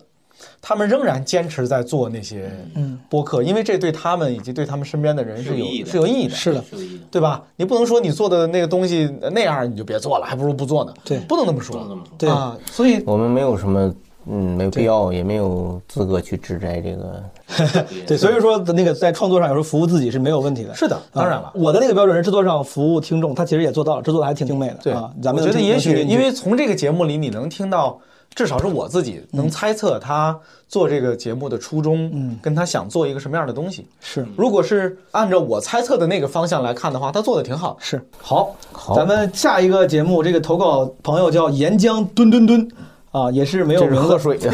他们仍然坚持在做那些嗯播客，因为这对他们以及对他们身边的人是有是有意义的是有意义的。是的，是有意义的。对吧？你不能说你做的那个东西那样你就别做了，还不如不做呢。对不能那么说。不能这么说对啊，所以我们没有什么，嗯，没有必要，也没有资格去指摘这个。对，所以说那个在创作上有时候服务自己是没有问题的。是的，当然了啊。我的那个标准是制作上服务听众，他其实也做到了，制作的还挺精美的。对啊，咱们我觉得也许因为从这个节目里你能听到，至少是我自己能猜测他做这个节目的初衷，嗯跟他想做一个什么样的东西。是如果是按照我猜测的那个方向来看的话，他做的挺好。是好，好，咱们下一个节目，这个投稿朋友叫岩浆墩墩墩啊，也是没有名字喝水，对，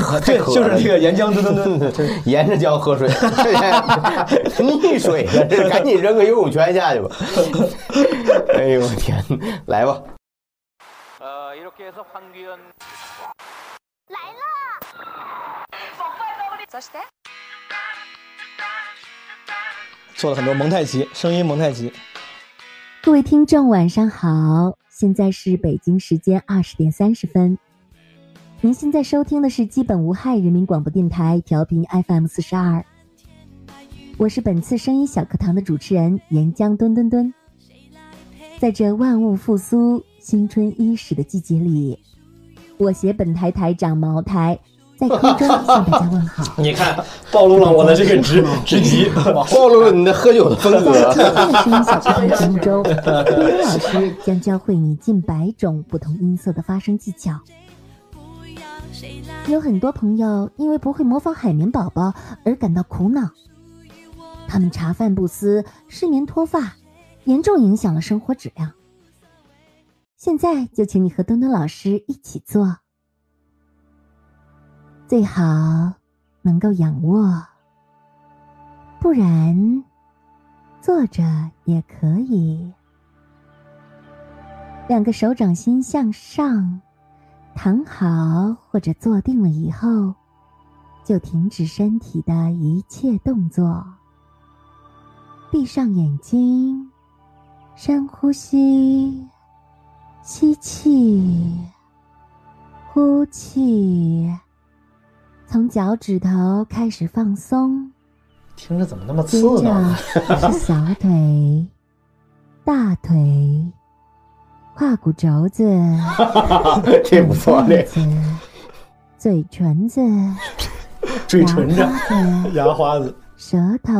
就是那个沿江墩墩墩，沿着江喝水，溺水了，这赶紧扔个游泳圈下去吧。哎呦我天，来吧。来了 做了很多蒙太奇，声音蒙太奇。各位听众，晚上好，现在是北京时间二十点三十分。您现在收听的是基本无害人民广播电台调频 FM 四十二，我是本次声音小课堂的主持人岩浆墩墩墩。在这万物复苏、新春伊始的季节里，我携本台台长茅台在空中向大家问好。你看，暴露了我的这个职 职级，暴露了你的喝酒的风格。在今天的声音小课堂节目中，墩墩老师将教会你近百种不同音色的发声技巧。有很多朋友因为不会模仿海绵宝宝而感到苦恼，他们茶饭不思、失眠脱发，严重影响了生活质量。现在就请你和墩墩老师一起做，最好能够仰卧，不然坐着也可以。两个手掌心向上。躺好或者坐定了以后，就停止身体的一切动作，闭上眼睛，深呼吸，吸气，呼气，从脚趾头开始放松，听着怎么那么接刺呢？着是小腿、大腿。胯骨轴子，这不错，这，嘴唇子，嘴唇子，牙花子，舌头，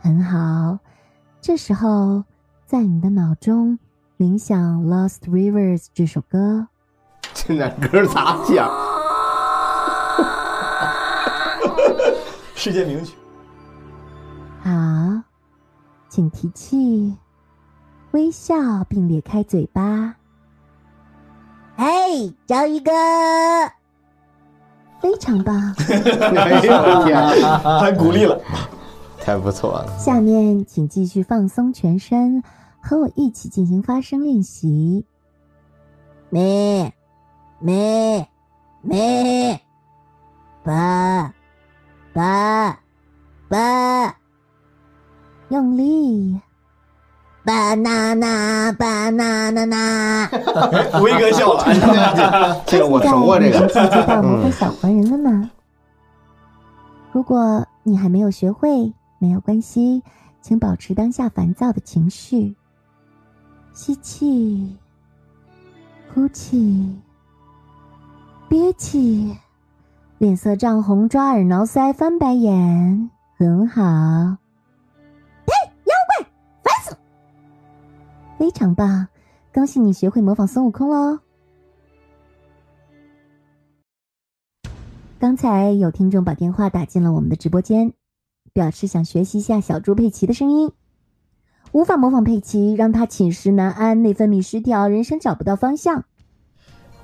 很好。这时候，在你的脑中冥想《Lost Rivers》这首歌。这俩歌咋讲？世界名曲。好，请提气。微笑并咧开嘴巴。嘿，章鱼哥，非常棒！哎呦我天，还鼓励了，太不错了。下面请继续放松全身，和我一起进行发声练习。咩咩咩，吧吧吧，用力。Banana banana，威哥笑了，这个我熟啊，这个。现在进阶到魔法小黄人了呢。如果你还没有学会，没有关系，请保持当下烦躁的情绪。吸气，呼气，憋气，脸色涨红，抓耳挠腮，翻白眼，很好。非常棒，恭喜你学会模仿孙悟空喽！刚才有听众把电话打进了我们的直播间，表示想学习一下小猪佩奇的声音，无法模仿佩奇，让他寝食难安、内分泌失调、人生找不到方向。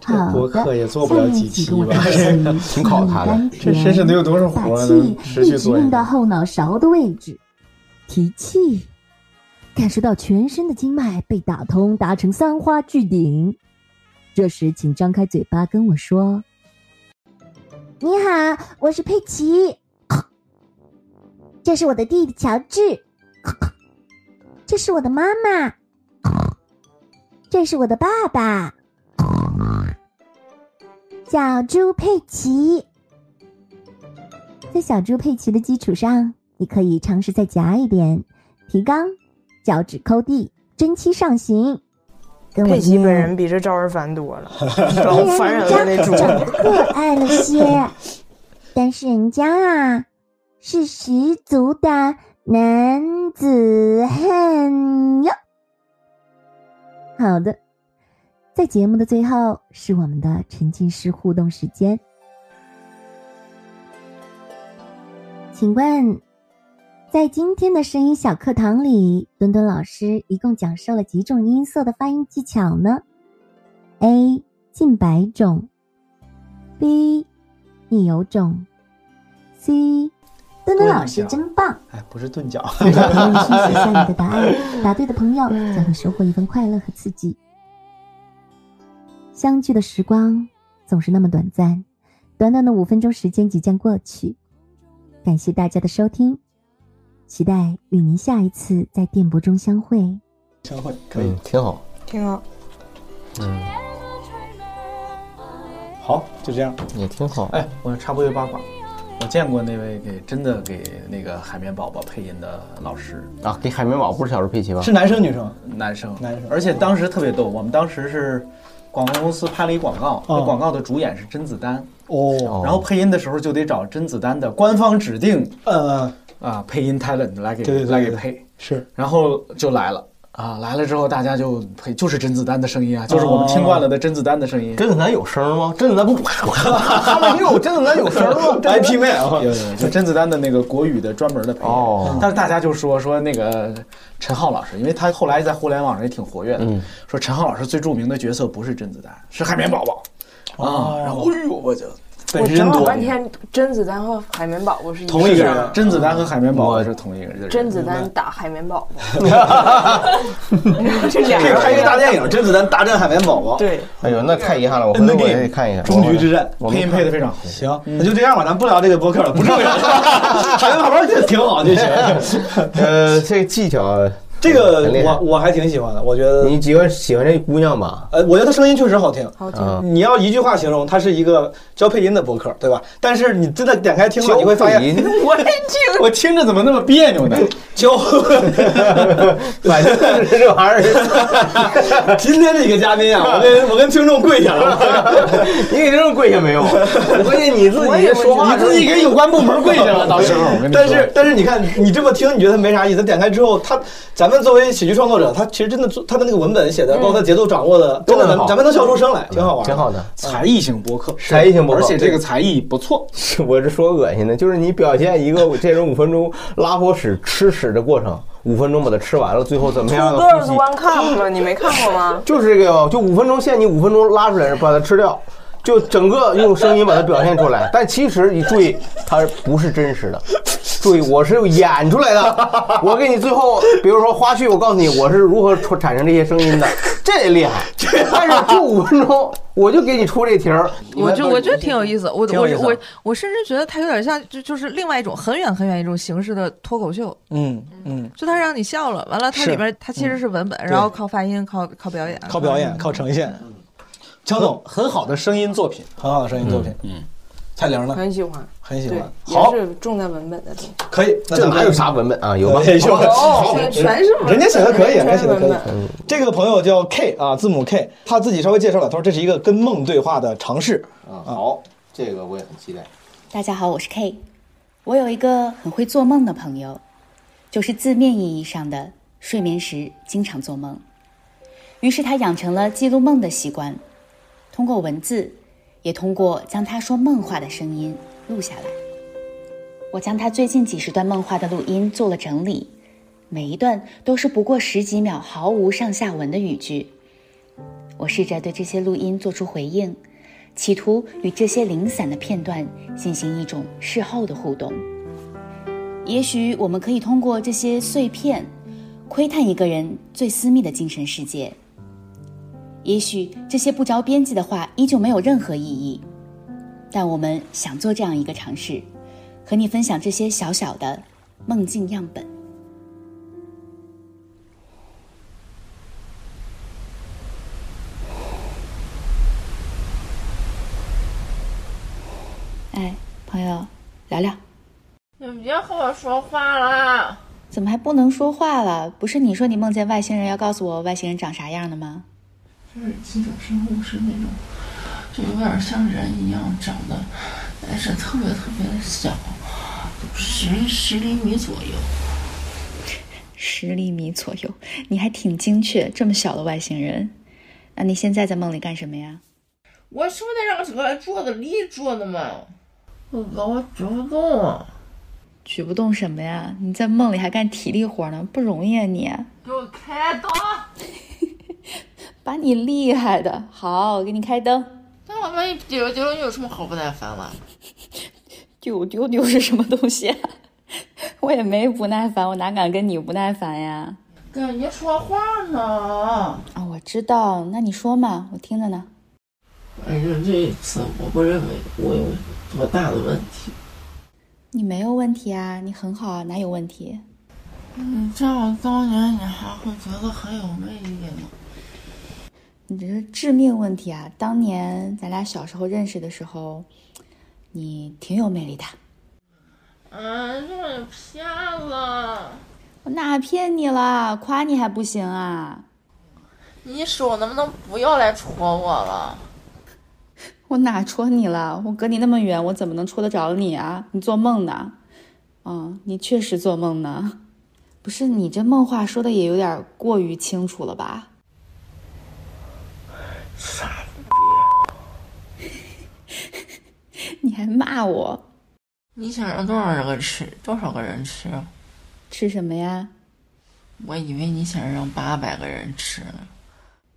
好博客也做不了几期吧？挺考他的，这身上得有多少活呢持续做？一直用到后脑勺的位置，提气。感受到全身的经脉被打通，达成三花聚顶。这时，请张开嘴巴跟我说：“你好，我是佩奇。这是我的弟弟乔治。这是我的妈妈。这是我的爸爸。小猪佩奇。在小猪佩奇的基础上，你可以尝试再夹一点，提纲。”脚趾抠地，真气上行。跟我佩奇本人比这招人烦多了，招烦人了那种。长得可爱了些，但是人家啊是十足的男子汉哟。好的，在节目的最后是我们的沉浸式互动时间，请问。在今天的声音小课堂里，墩墩老师一共讲授了几种音色的发音技巧呢？A. 近百种；B. 你有种；C. 墩墩老师真棒。哎，不是钝角。在评论区写下你的答案，答对的朋友将会收获一份快乐和刺激。相聚的时光总是那么短暂，短短的五分钟时间即将过去。感谢大家的收听，期待与您下一次在电波中相会。相会可以，挺好，挺好。嗯，好，就这样，也挺好。哎，我插播一个八卦，我见过那位给真的给那个海绵宝宝配音的老师啊，给海绵宝宝不是小时候配齐吧？是男生女生？男生，男生。而且当时特别逗，我们当时是广告公司拍了一广告，哦那广告的主演是甄子丹哦，然后配音的时候就得找甄子丹的官方指定呃啊配音 talent 来给对对对对来给配，是，然后就来了。啊，来了之后大家就配，就是甄子丹的声音啊，就是我们听惯了的甄子丹的声音。甄子丹有声吗？甄子丹不，他们有甄子丹有声吗？IP man 啊，有 有有，甄子丹的那个国语的专门的配音。哦但是大家就说说那个陈浩老师，因为他后来在互联网上也挺活跃的，嗯说陈浩老师最著名的角色不是甄子丹，是海绵宝宝啊。然后哎呦，我就我整了半天，甄子丹和海绵宝宝是同一个人人，，甄子丹和海绵宝宝是同一个人。甄子丹打海绵宝宝，这俩人拍一个大电影《甄子丹大战海绵宝宝》。对，哎呦，那太遗憾了，我回头我看一看。终局之战，我们配的非常好。行，那就这样吧，咱不聊这个播客了，不重要。海绵宝宝挺好就行。呃，这个技巧，这个我我还挺喜欢的，我觉得你喜欢喜欢这姑娘吧？呃，我觉得她声音确实好听。好听你要一句话形容，她是一个教配音的播客，对吧？但是你真的点开听了，你会发现，我也听，我听着怎么那么别扭呢？教，反正是这玩意儿。今天这个嘉宾啊，我跟我跟听众跪下了，你给听众跪下没有？关键你自己说话，你自己给有关部门跪下了，到时候但是但是你看，你这么听，你觉得没啥意思。点开之后，他咱们作为喜剧创作者，他其实真的做他的那个文本写的，包括他节奏掌握的，真的咱都很好咱们能笑出声来，挺好玩，挺好的。才艺型播客，才艺型播客而且这个才艺不错。是 我是说恶心的，就是你表现一个这种五分钟拉泡屎吃屎的过程，五分钟把它吃完了，最后怎么样的 Two 呼 Girls 吸？One Cup 吗？你没看过吗？就是这个，就五分钟限你五分钟拉出来，把它吃掉，就整个用声音把它表现出来。但其实你注意，它不是真实的。注意，我是演出来的。我给你最后，比如说花絮，我告诉你我是如何出产生这些声音的，这厉害。但是就五分钟，我就给你出这题儿。我就我觉得挺有意思，我我我我甚至觉得它有点像，就就是另外一种很远很远一种形式的脱口秀，嗯嗯，就它让你笑了，完了它里边它其实是文本，对。然后靠发音，靠靠表演，靠表演，靠呈现。乔总，很好的声音作品，很好的声音作品。嗯，蔡玲呢？很喜欢，很喜欢。，好是重在文本的东西。可以，那咱们这哪有啥文本啊？有吧？对有好全是文本人家写的可以，人家写的可以。这个朋友叫 K 啊，字母 K，他自己稍微介绍了，他说这是一个跟梦对话的尝试。啊，好，这个我也很期待。大家好，我是 K。我有一个很会做梦的朋友，就是字面意义上的睡眠时经常做梦。于是他养成了记录梦的习惯，通过文字，也通过将他说梦话的声音录下来。我将他最近几十段梦话的录音做了整理，每一段都是不过十几秒、毫无上下文的语句。我试着对这些录音做出回应，企图与这些零散的片段进行一种事后的互动。也许我们可以通过这些碎片，窥探一个人最私密的精神世界。也许这些不着边际的话依旧没有任何意义，但我们想做这样一个尝试，和你分享这些小小的梦境样本。哎，朋友，聊聊。你别和我说话了。怎么还不能说话了？不是你说你梦见外星人要告诉我外星人长啥样的吗？就是几种生物是那种，就有点像人一样长的，但是特别特别的小，十十厘米左右。十厘米左右，你还挺精确。这么小的外星人，那你现在在梦里干什么呀？我是不是得让这个桌子立住的嘛？我哥，我举不动啊！举不动什么呀？你在梦里还干体力活呢，不容易啊你！给我开刀！把你厉害的，好，我给你开灯。那我万一丢丢了，你有什么好不耐烦吗？丢丢丢是什么东西、啊？我也没不耐烦，我哪敢跟你不耐烦呀？跟你说话呢。啊，我知道，那你说嘛，我听着呢。反正这一次，我不认为我有多大的问题。你没有问题啊，你很好啊，哪有问题？你，这样当年你还会觉得很有魅力吗？你这是致命问题啊！当年咱俩小时候认识的时候，你挺有魅力的。嗯，这你骗了。我哪骗你了？夸你还不行啊？你手能不能不要来戳我了？我哪戳你了？我隔你那么远，我怎么能戳得着你啊？你做梦呢？嗯，你确实做梦呢。不是你这梦话说的也有点过于清楚了吧？傻逼！你还骂我？你想让多少人吃？多少个人吃？吃什么呀？我以为你想让八百个人吃呢。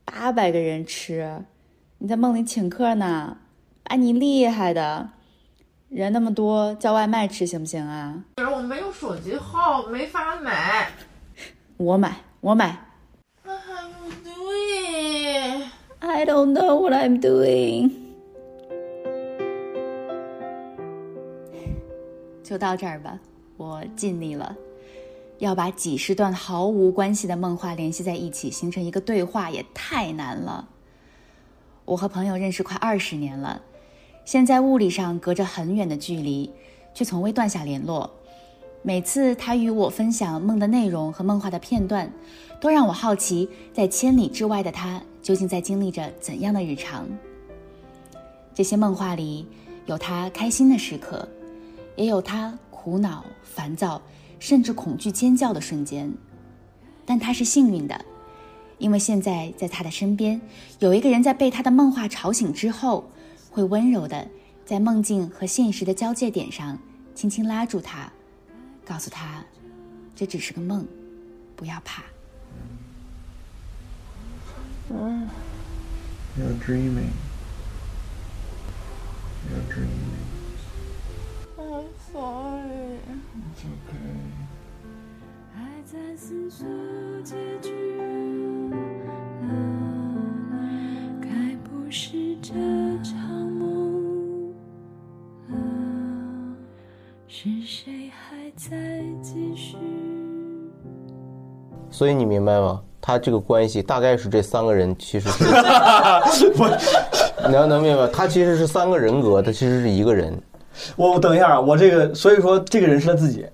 八百个人吃？你在梦里请客呢？把你厉害的，人那么多，叫外卖吃行不行啊？可是我没有手机号，没法买。我买，我买。What are you doing? I don't know what I'm doing。就到这儿吧，我尽力了。要把几十段毫无关系的梦话联系在一起，形成一个对话，也太难了。我和朋友认识快二十年了，现在物理上隔着很远的距离，却从未断下联络。每次他与我分享梦的内容和梦话的片段，都让我好奇，在千里之外的他究竟在经历着怎样的日常。这些梦话里有他开心的时刻，也有他苦恼、烦躁，甚至恐惧、尖叫的瞬间。但他是幸运的，因为现在在他的身边，有一个人在被他的梦话吵醒之后，会温柔的在梦境和现实的交界点上，轻轻拉住他。告诉他，这只是个梦，不要怕。嗯。You're dreaming. You're dreaming. I'm sorry. It's okay. 还在思索结局了，该不是这场梦了，是谁还在继续？所以你明白吗？他这个关系大概是这三个人其实是，你要能明白，他其实是三个人格，他其实是一个人。我我等一下啊，我这个所以说这个人是他自己，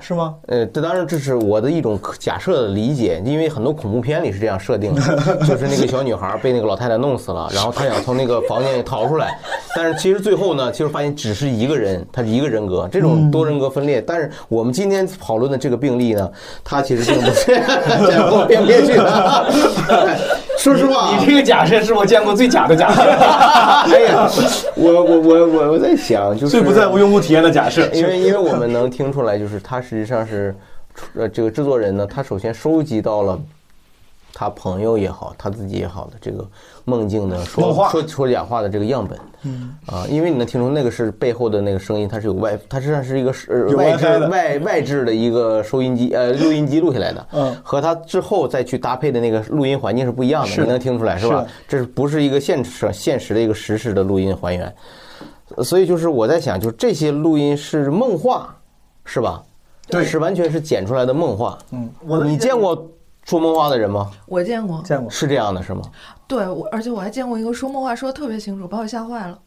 是吗？呃，这当然这是我的一种假设的理解，因为很多恐怖片里是这样设定的，就是那个小女孩被那个老太太弄死了，然后她想从那个房间里逃出来，但是其实最后呢，其实发现只是一个人，他是一个人格，这种多人格分裂。但是我们今天讨论的这个病例呢，它其实并不是这样编编剧的。说实话，你这个假设是我见过最假的假设。哎呀，我我我我我在想，就是最不在乎用户体验的假设，因为因为我们能听出来，就是他实际上是，呃，这个制作人呢，他首先收集到了他朋友也好，他自己也好的这个梦境的说说说假话的这个样本，嗯。啊，因为你能听出那个是背后的那个声音，它是有外，它实际上是一个是有外置外外置的一个收音机呃录音机录下来的，嗯，和他之后再去搭配的那个录音环境是不一样的，你能听出来是吧？这是不是一个现实现实的一个实时的录音还原？呃所以就是我在想，就这些录音是梦话，是吧？对。是完全是剪出来的梦话。嗯，我你见过说梦话的人吗？我见过，见过，是这样的，是吗？对，我而且我还见过一个说梦话说的特别清楚，把我吓坏了。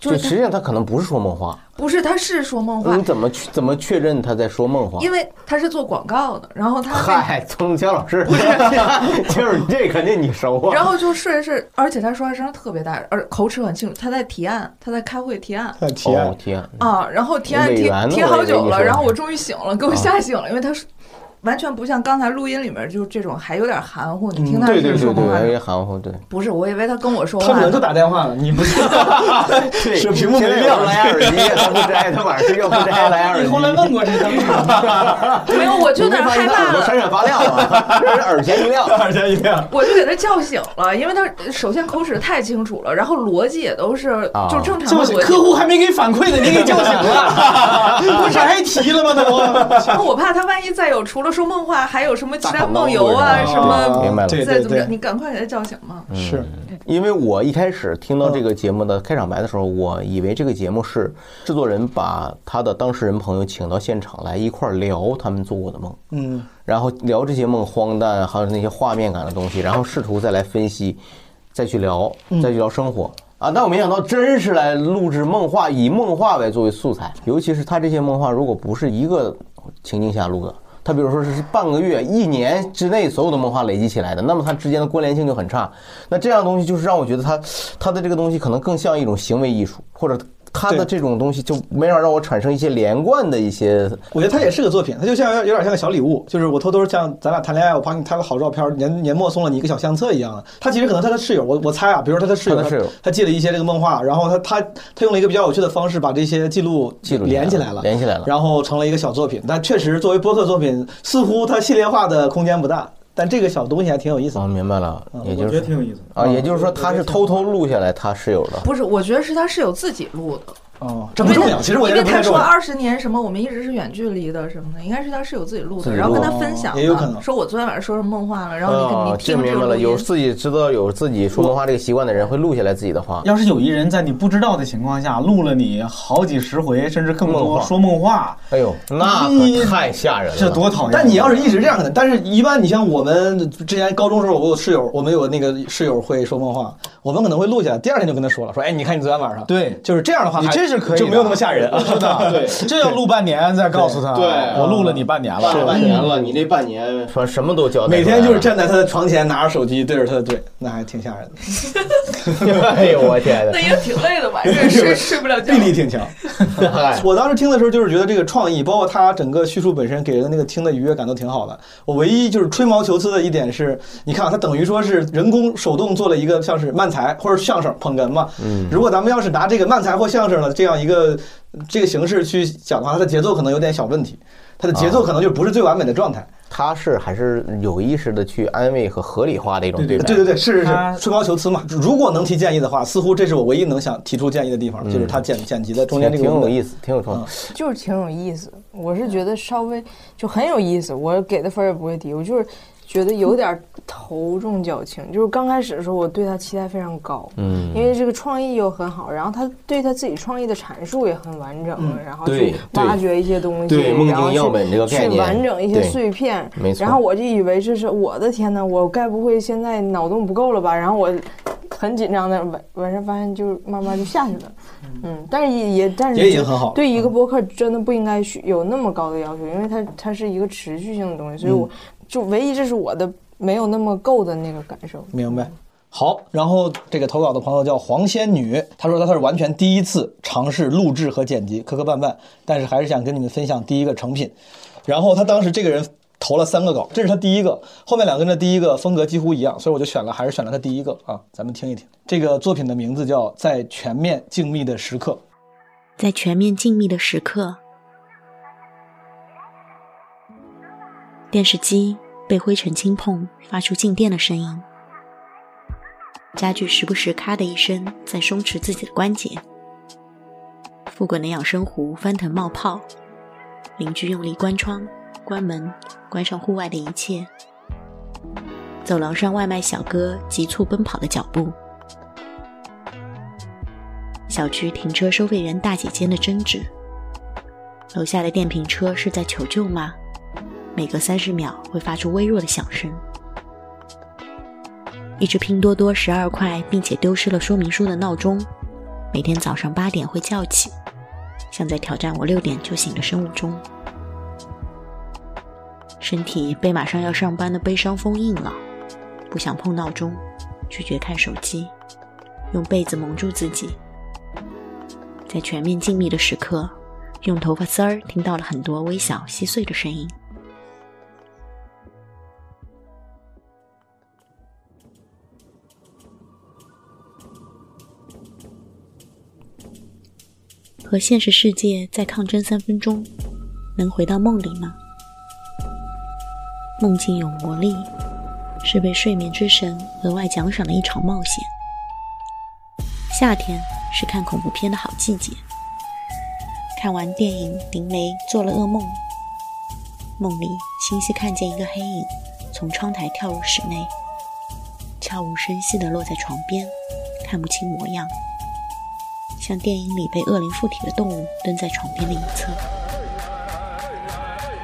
就就是实际上他可能不是说梦话，不是，他是说梦话你，怎么去怎么确认他在说梦话？因为他是做广告的，然后他那嗨，曾江老师，就是这肯定你熟啊。然后就睡着睡，而且他说话声特别大，而口齿很清楚。他在提案，他在开会提案提案哦提案啊，然后提案提提好久了，然后我终于醒了，给我吓醒了，因为他说完全不像刚才录音里面就是这种还有点含糊，你嗯听他对对对是说梦话对，有点含糊，对。不是，我以为他跟我说话他可能呢就打电话了，你不是？对是屏幕没现在有亮，蓝牙耳机，他不摘，他晚上睡觉不摘蓝牙耳机。你后来问过这张没有，我就有点害怕了。闪闪发亮啊，这是耳前一亮，耳前一亮。我就给他叫醒了，因为他首先口齿太清楚了，然后逻辑也都是啊就正常的逻辑。客户还没给反馈呢，你给叫醒了，不是还提了吗？都。然后我怕他万一再有除了说梦话，还有什么其他梦游啊什么，明白了，再怎么着，你赶快给他叫醒嘛。是。因为我一开始听到这个节目的开场白的时候，我以为这个节目是制作人把他的当事人朋友请到现场来一块儿聊他们做过的梦，嗯，然后聊这些梦荒诞，还有那些画面感的东西，然后试图再来分析，再去聊，再去聊生活。啊！但我没想到，真是来录制梦话，以梦话为作为素材，尤其是他这些梦话，如果不是一个情境下录的，它比如说是半个月、一年之内所有的漫画累积起来的，那么它之间的关联性就很差。那这样东西就是让我觉得它它的这个东西可能更像一种行为艺术，或者他的这种东西就没法让我产生一些连贯的一些。我觉得他也是个作品，他就像有点像个小礼物，就是我偷偷像咱俩谈恋爱，我帮你拍个好照片，年年末送了你一个小相册一样的。他其实可能他的室友，我我猜啊，比如说他的室友，他的室友他记了一些这个梦话，然后他他他用了一个比较有趣的方式把这些记录记录连起来了，连起来了。然后成了一个小作品。但确实作为播客作品，似乎它系列化的空间不大。但这个小东西还挺有意思。哦，明白了，也就是我觉得挺有意思啊，也就是说他是偷偷录下来他室友的。不是，我觉得是他室友自己录的。哦，这不重要，其实我觉因为他得不太重要。说二十年什么，我们一直是远距离的什么的，应该是他室友自己录的，然后跟他分享的，也有可能说我昨天晚上说什么梦话了，然后你看你哦，这听这明白了。有自己知道有自己说梦话这个习惯的人会录下来自己的话。要是有一人在你不知道的情况下录了你好几十回，甚至更多说梦话，哎呦，那可太吓人了，这多讨厌！但你要是一直这样的，但是一般你像我们之前高中时候，我有室友，我们有那个室友会说梦话，我们可能会录下来，第二天就跟他说了，说哎，你看你昨天晚上，对，就是这样的话还，你这是可以就没有那么吓人。啊。是的，对，这要录半年再告诉他，对。我录了你半年了，是半年了，你那半年。说什么都交代每天就是站在他的床前，拿着手机对着他的嘴，那还挺吓人的。哎呦我天那也挺累的吧？这睡睡不了觉。臂 力挺强。我当时听的时候，就是觉得这个创意，包括它整个叙述本身给人的那个听的愉悦感都挺好的。我唯一就是吹毛求疵的一点是，你看啊，他等于说是人工手动做了一个像是漫才或者相声捧哏嘛。嗯如果咱们要是拿这个漫才或相声的这样一个这个形式去讲的话，它的节奏可能有点小问题，它的节奏可能就不是最完美的状态。他是还是有意识的去安慰和合理化的一种对待。对对对，是是是，吹毛求疵嘛。如果能提建议的话，似乎这是我唯一能想提出建议的地方，就是他剪剪辑的中间这个挺有意思，挺有创意。就是挺有意思。我是觉得稍微就很有意思，我给的分也不会低，我就是觉得有点头重脚轻。就是刚开始的时候，我对他期待非常高，嗯。因为这个创意又很好，然后他对他自己创意的阐述也很完整，嗯然后对去挖掘一些东西，对梦境然后去样本这个概去完整一些碎片，没错。然后我就以为这是我的天呐，我该不会现在脑洞不够了吧？然后我很紧张的晚晚上发现就慢慢就下去了，嗯，但是也也但是也已经很好对一个播客真的不应该需有那么高的要求，因为它它是一个持续性的东西，所以我就唯一这是我的没有那么够的那个感受。明白。好，然后这个投稿的朋友叫黄仙女，她说她是完全第一次尝试录制和剪辑，磕磕绊绊，但是还是想跟你们分享第一个成品。然后她当时这个人投了三个稿，这是她第一个，后面两个跟她第一个风格几乎一样，所以我就选了，还是选了她第一个啊。咱们听一听，这个作品的名字叫《在全面静谧的时刻》。在全面静谧的时刻，电视机被灰尘轻碰，发出静电的声音。家具时不时咔的一声在松弛自己的关节。复滚的养生壶翻腾冒泡，邻居用力关窗、关门、关上户外的一切。走廊上外卖小哥急促奔跑的脚步。小区停车收费员大姐间的争执。楼下的电瓶车是在求救吗？每隔三十秒会发出微弱的响声。一只拼多多十二块并且丢失了说明书的闹钟，每天早上八点会叫起，像在挑战我六点就醒的生物钟。身体被马上要上班的悲伤封印了，不想碰闹钟，拒绝看手机，用被子蒙住自己。在全面静谧的时刻，用头发丝儿听到了很多微小细碎的声音。和现实世界再抗争三分钟，能回到梦里吗？梦境有魔力，是被睡眠之神额外奖赏的一场冒险。夏天是看恐怖片的好季节。看完电影，林雷做了噩梦，梦里清晰看见一个黑影从窗台跳入室内，悄无声息地落在床边，看不清模样，像电影里被恶灵附体的动物蹲在床边的一侧。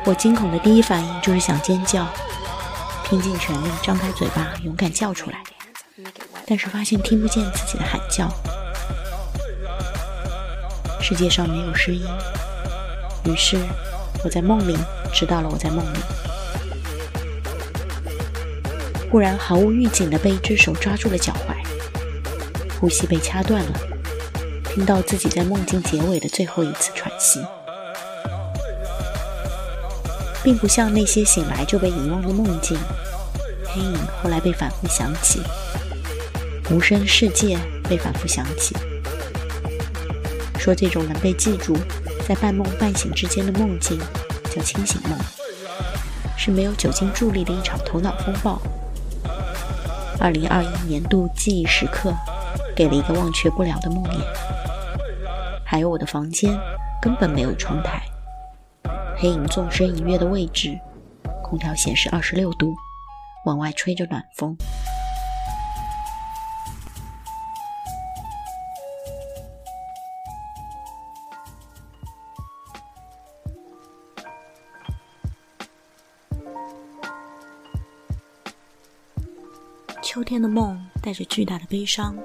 我惊恐的第一反应就是想尖叫，拼尽全力张开嘴巴勇敢叫出来，但是发现听不见自己的喊叫。世界上没有声音，于是我在梦里知道了我在梦里。忽然毫无预警的被一只手抓住了脚踝，呼吸被掐断了，听到自己在梦境结尾的最后一次喘息，并不像那些醒来就被遗忘的梦境，黑影后来被反复想起，无声世界被反复想起。说这种能被记住，在半梦半醒之间的梦境叫清醒梦，是没有酒精助力的一场头脑风暴。二零二一年度记忆时刻，给了一个忘却不了的梦魇。还有我的房间根本没有窗台，黑影纵身一跃的位置，空调显示二十六度，往外吹着暖风。秋天的梦带着巨大的悲伤，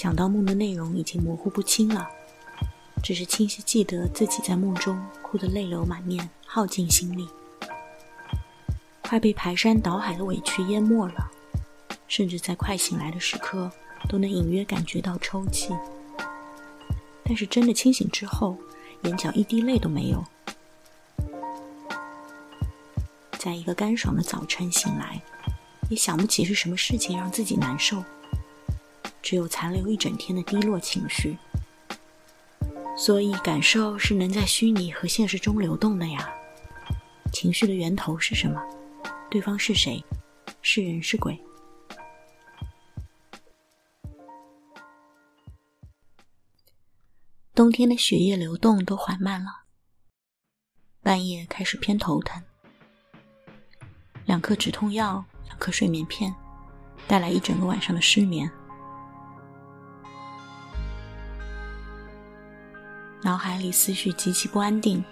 想到梦的内容已经模糊不清了，只是清晰记得自己在梦中哭得泪流满面，耗尽心力，快被排山倒海的委屈淹没了，甚至在快醒来的时刻都能隐约感觉到抽泣，但是真的清醒之后，眼角一滴泪都没有，在一个干爽的早晨醒来。也想不起是什么事情让自己难受，只有残留一整天的低落情绪。所以感受是能在虚拟和现实中流动的呀。情绪的源头是什么？对方是谁？是人是鬼？冬天的血液流动都缓慢了，半夜开始偏头疼，两颗止痛药。两颗睡眠片，带来一整个晚上的失眠。脑海里思绪极其不安定，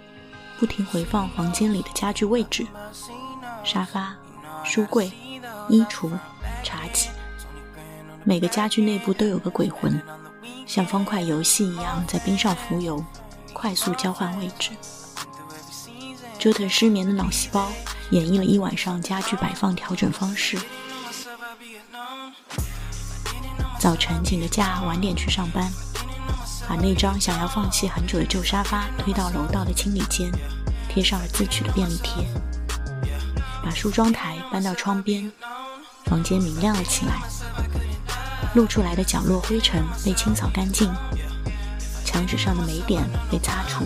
不停回放房间里的家具位置：沙发、书柜、衣橱、茶几。每个家具内部都有个鬼魂，像方块游戏一样在冰上浮游，快速交换位置，折腾失眠的脑细胞。演绎了一晚上家具摆放调整方式。早晨请个假，晚点去上班，把那张想要放弃很久的旧沙发推到楼道的清理间，贴上了自取的便利贴。把梳妆台搬到窗边，房间明亮了起来。露出来的角落灰尘被清扫干净，墙纸上的霉点被擦除，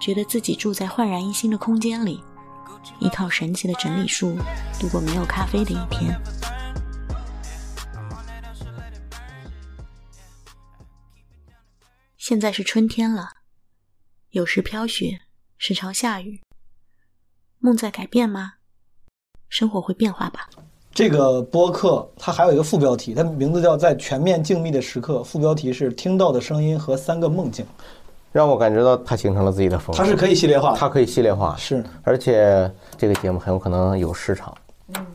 觉得自己住在焕然一新的空间里。依靠神奇的整理术度过没有咖啡的一天。现在是春天了，有时飘雪，时常下雨。梦在改变吗？生活会变化吧。这个播客它还有一个副标题，它名字叫《在全面静谧的时刻》，副标题是“听到的声音和三个梦境”。让我感觉到它形成了自己的风格。它是可以系列化，它可以系列化，是，而且这个节目很有可能有市场。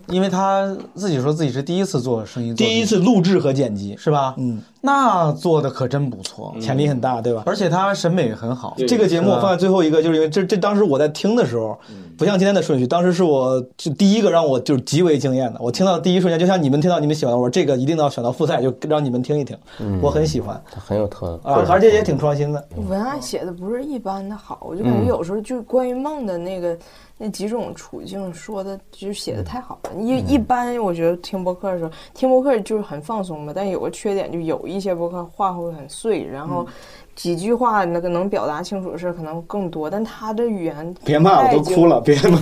因为他自己说自己是第一次做声音，第一次录制和剪辑，是吧？嗯，那做的可真不错，潜力很大，对吧？而且他审美很好。这个节目放在最后一个，就是因为这这当时我在听的时候，不像今天的顺序，当时是我就第一个让我就是极为惊艳的。我听到第一瞬间，就像你们听到你们喜欢，我说这个一定要选到复赛，就让你们听一听。我很喜欢，他很有特啊，而且也挺创新的。文案写的不是一般的好，我就感觉有时候就关于梦的那个。那几种处境说的就写的太好了。一一般我觉得听播客的时候，听播客就是很放松嘛。但有个缺点，就有一些播客话会很碎，然后几句话那个能表达清楚的事可能更多，但他的语言别骂我都哭了，别骂。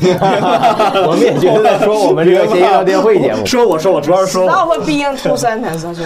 我们也觉得在说我们这个谐音聊天会节目。说我说我主要是说我 Stop being two sentence，就是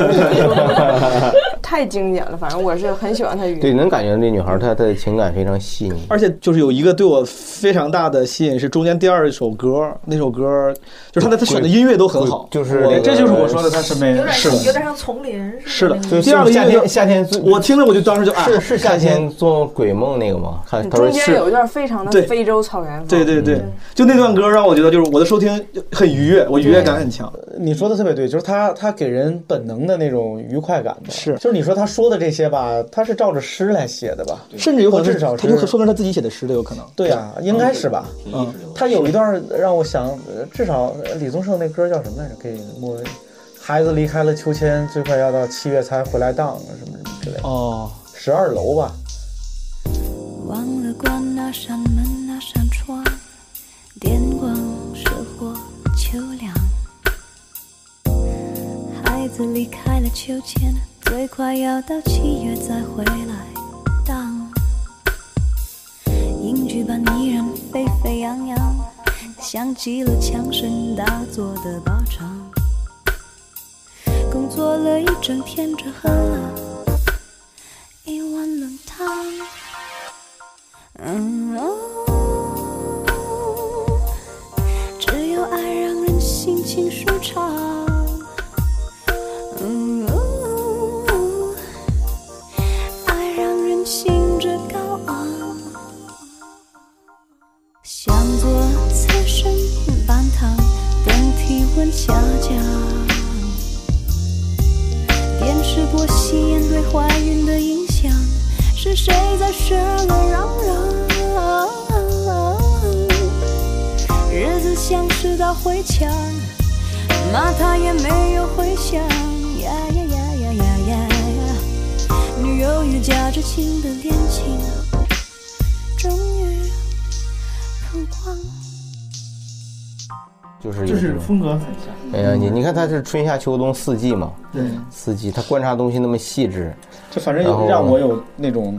太经典了。反正我是很喜欢他语言。对，能感觉那女孩她的情感非常细腻。而且就是有一个对我非常大的吸引是中间第二首歌，那首歌就是他的他选的音乐都很好，就是这就是我说的他审美有点是的有点像丛林是的。第二个夏天夏天我听着我就当时就啊是是夏天做鬼梦那个吗？看他说中间有一段非常的非洲草原风。对对对，就那段歌让我觉得就是我的收听很愉悦，我愉悦感很强。你说的特别对，就是他他给人本能的那种愉快感吧。是就是你说他说的这些吧，他是照着诗来写的吧？甚至有可能是至少他就说明他自己写的诗都，有可能。对啊，应该是吧？嗯，他有一段让我想，呃至少呃李宗盛那歌叫什么来着？给莫文，孩子离开了秋千，最快要到七月才回来荡，什么什么之类的。哦，十二楼吧。忘了关那扇门，那扇窗，电光射火秋凉。孩子离开了秋千，最快要到七月再回来荡。英剧版依然沸沸扬扬，像极了枪声大作的包场。工作了一整天，只喝了是春夏秋冬四季嘛，对，四季他观察东西那么细致，这反正然后有让我有那种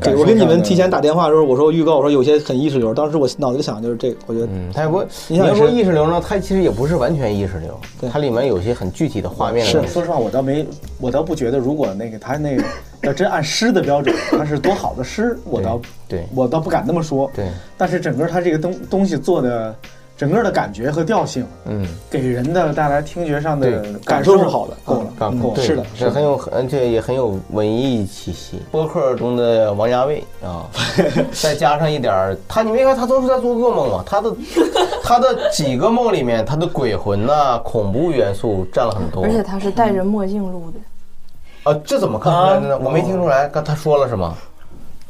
对，我跟你们提前打电话的时候，我说预告，我说有些很意识流，当时我脑子里想的就是这个，我觉得，嗯，他也不，你要说意识流呢，它其实也不是完全意识流，它里面有些很具体的画面是。说实话，我倒没，我倒不觉得，如果那个他那个要真按诗的标准，他是多好的诗，我倒对，我倒不敢那么说。对，但是整个他这个东东西做的，整个的感觉和调性，嗯，给人的带来听觉上的感受是好的够了，感够了。是的是很有而且也很有文艺气息。播客中的王家卫啊，再加上一点儿，他你没看他都是在做噩梦嘛？他的 他的几个梦里面，他的鬼魂呐、恐怖元素占了很多。而且他是戴着墨镜录的，啊，这怎么看出来的呢？我没听出来，刚他说了是吗？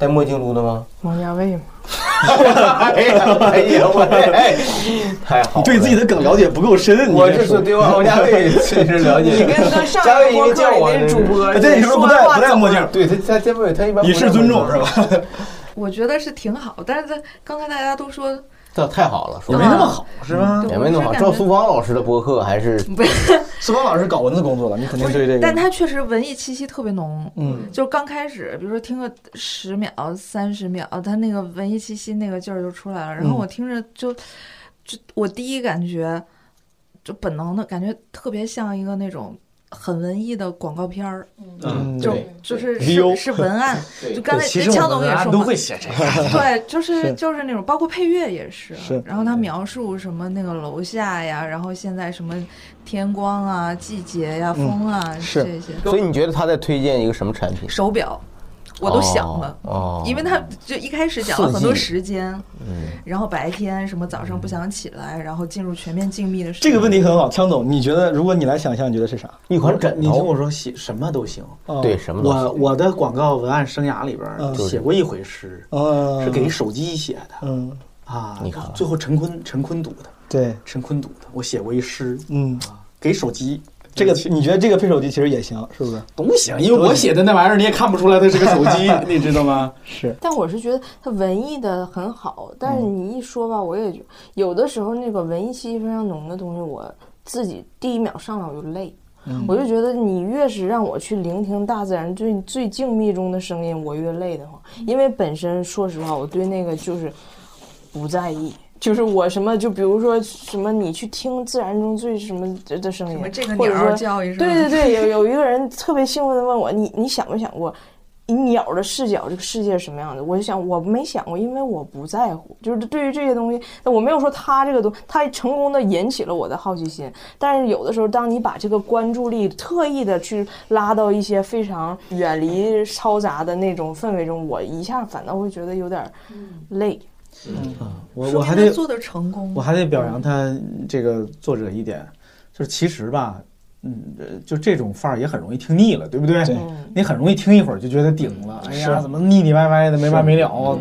戴墨镜撸的吗？王家卫吗。哎呀，哎呀，我哎，太好了！你对自己的梗了解不够深，你我是对王家卫确实了解。你跟他上一个播客为叫我里那主播，对你是不戴不戴墨镜？对他他家卫他一般以示尊重是吧？我觉得是挺好，但是在刚才大家都说这太好了，说也没那么好是吧？也没那么好。赵苏芳老师的播客还是 不是，苏芳老师搞文字工作了，你肯定对这个，但他确实文艺气息特别浓。嗯，就刚开始，比如说听个十秒、三十秒，他那个文艺气息那个劲儿就出来了。然后我听着就，就我第一感觉，就本能的感觉特别像一个那种很文艺的广告片儿。嗯，就就是是是文案，就刚才其实枪我们都总也说嘛会写这个。对，就是是。就是那种，包括配乐也是。是。然后他描述什么那个楼下呀，然后现在什么天光啊、季节呀、风啊这些。所以你觉得他在推荐一个什么产品？手表，我都想了，哦，因为他就一开始讲了很多时间，嗯，然后白天什么早上不想起来，然后进入全面静谧的时这个问题很好，枪总，你觉得如果你来想象，你觉得是啥？一款枕你听我说，写什么都行。哦。对什么都行。我我的广告文案生涯里边嗯。写过一回诗，嗯。是给手机写的。嗯。啊，你看。最后陈坤陈坤读的，对，陈坤读的，我写过一诗，嗯，给手机。这个你觉得这个配手机其实也行，是不是？都行，因为我写的那玩意儿你也看不出来它是个手机，你知道吗？是。但我是觉得它文艺的很好，但是你一说吧，我也觉有的时候那个文艺气息非常浓的东西，我自己第一秒上来我就累。嗯我就觉得你越是让我去聆听大自然最最静谧中的声音，我越累得慌。因为本身说实话，我对那个就是不在意。就是我什么，就比如说什么，你去听自然中最什么的声音，这个或者说对对对，有有一个人特别兴奋的问我，你你想没想过，以鸟的视角，这个世界是什么样的？我就想，我没想过，因为我不在乎。就是对于这些东西，我没有说他这个东，他成功的引起了我的好奇心。但是有的时候，当你把这个关注力特意的去拉到一些非常远离嘈杂的那种氛围中，我一下反倒会觉得有点累。嗯，我说我还得做的成功，我还得表扬他这个作者一点，就是其实吧，嗯，呃就这种范儿也很容易听腻了，对不对？对你很容易听一会儿就觉得顶了，哎呀，怎么腻腻歪歪的没完没了？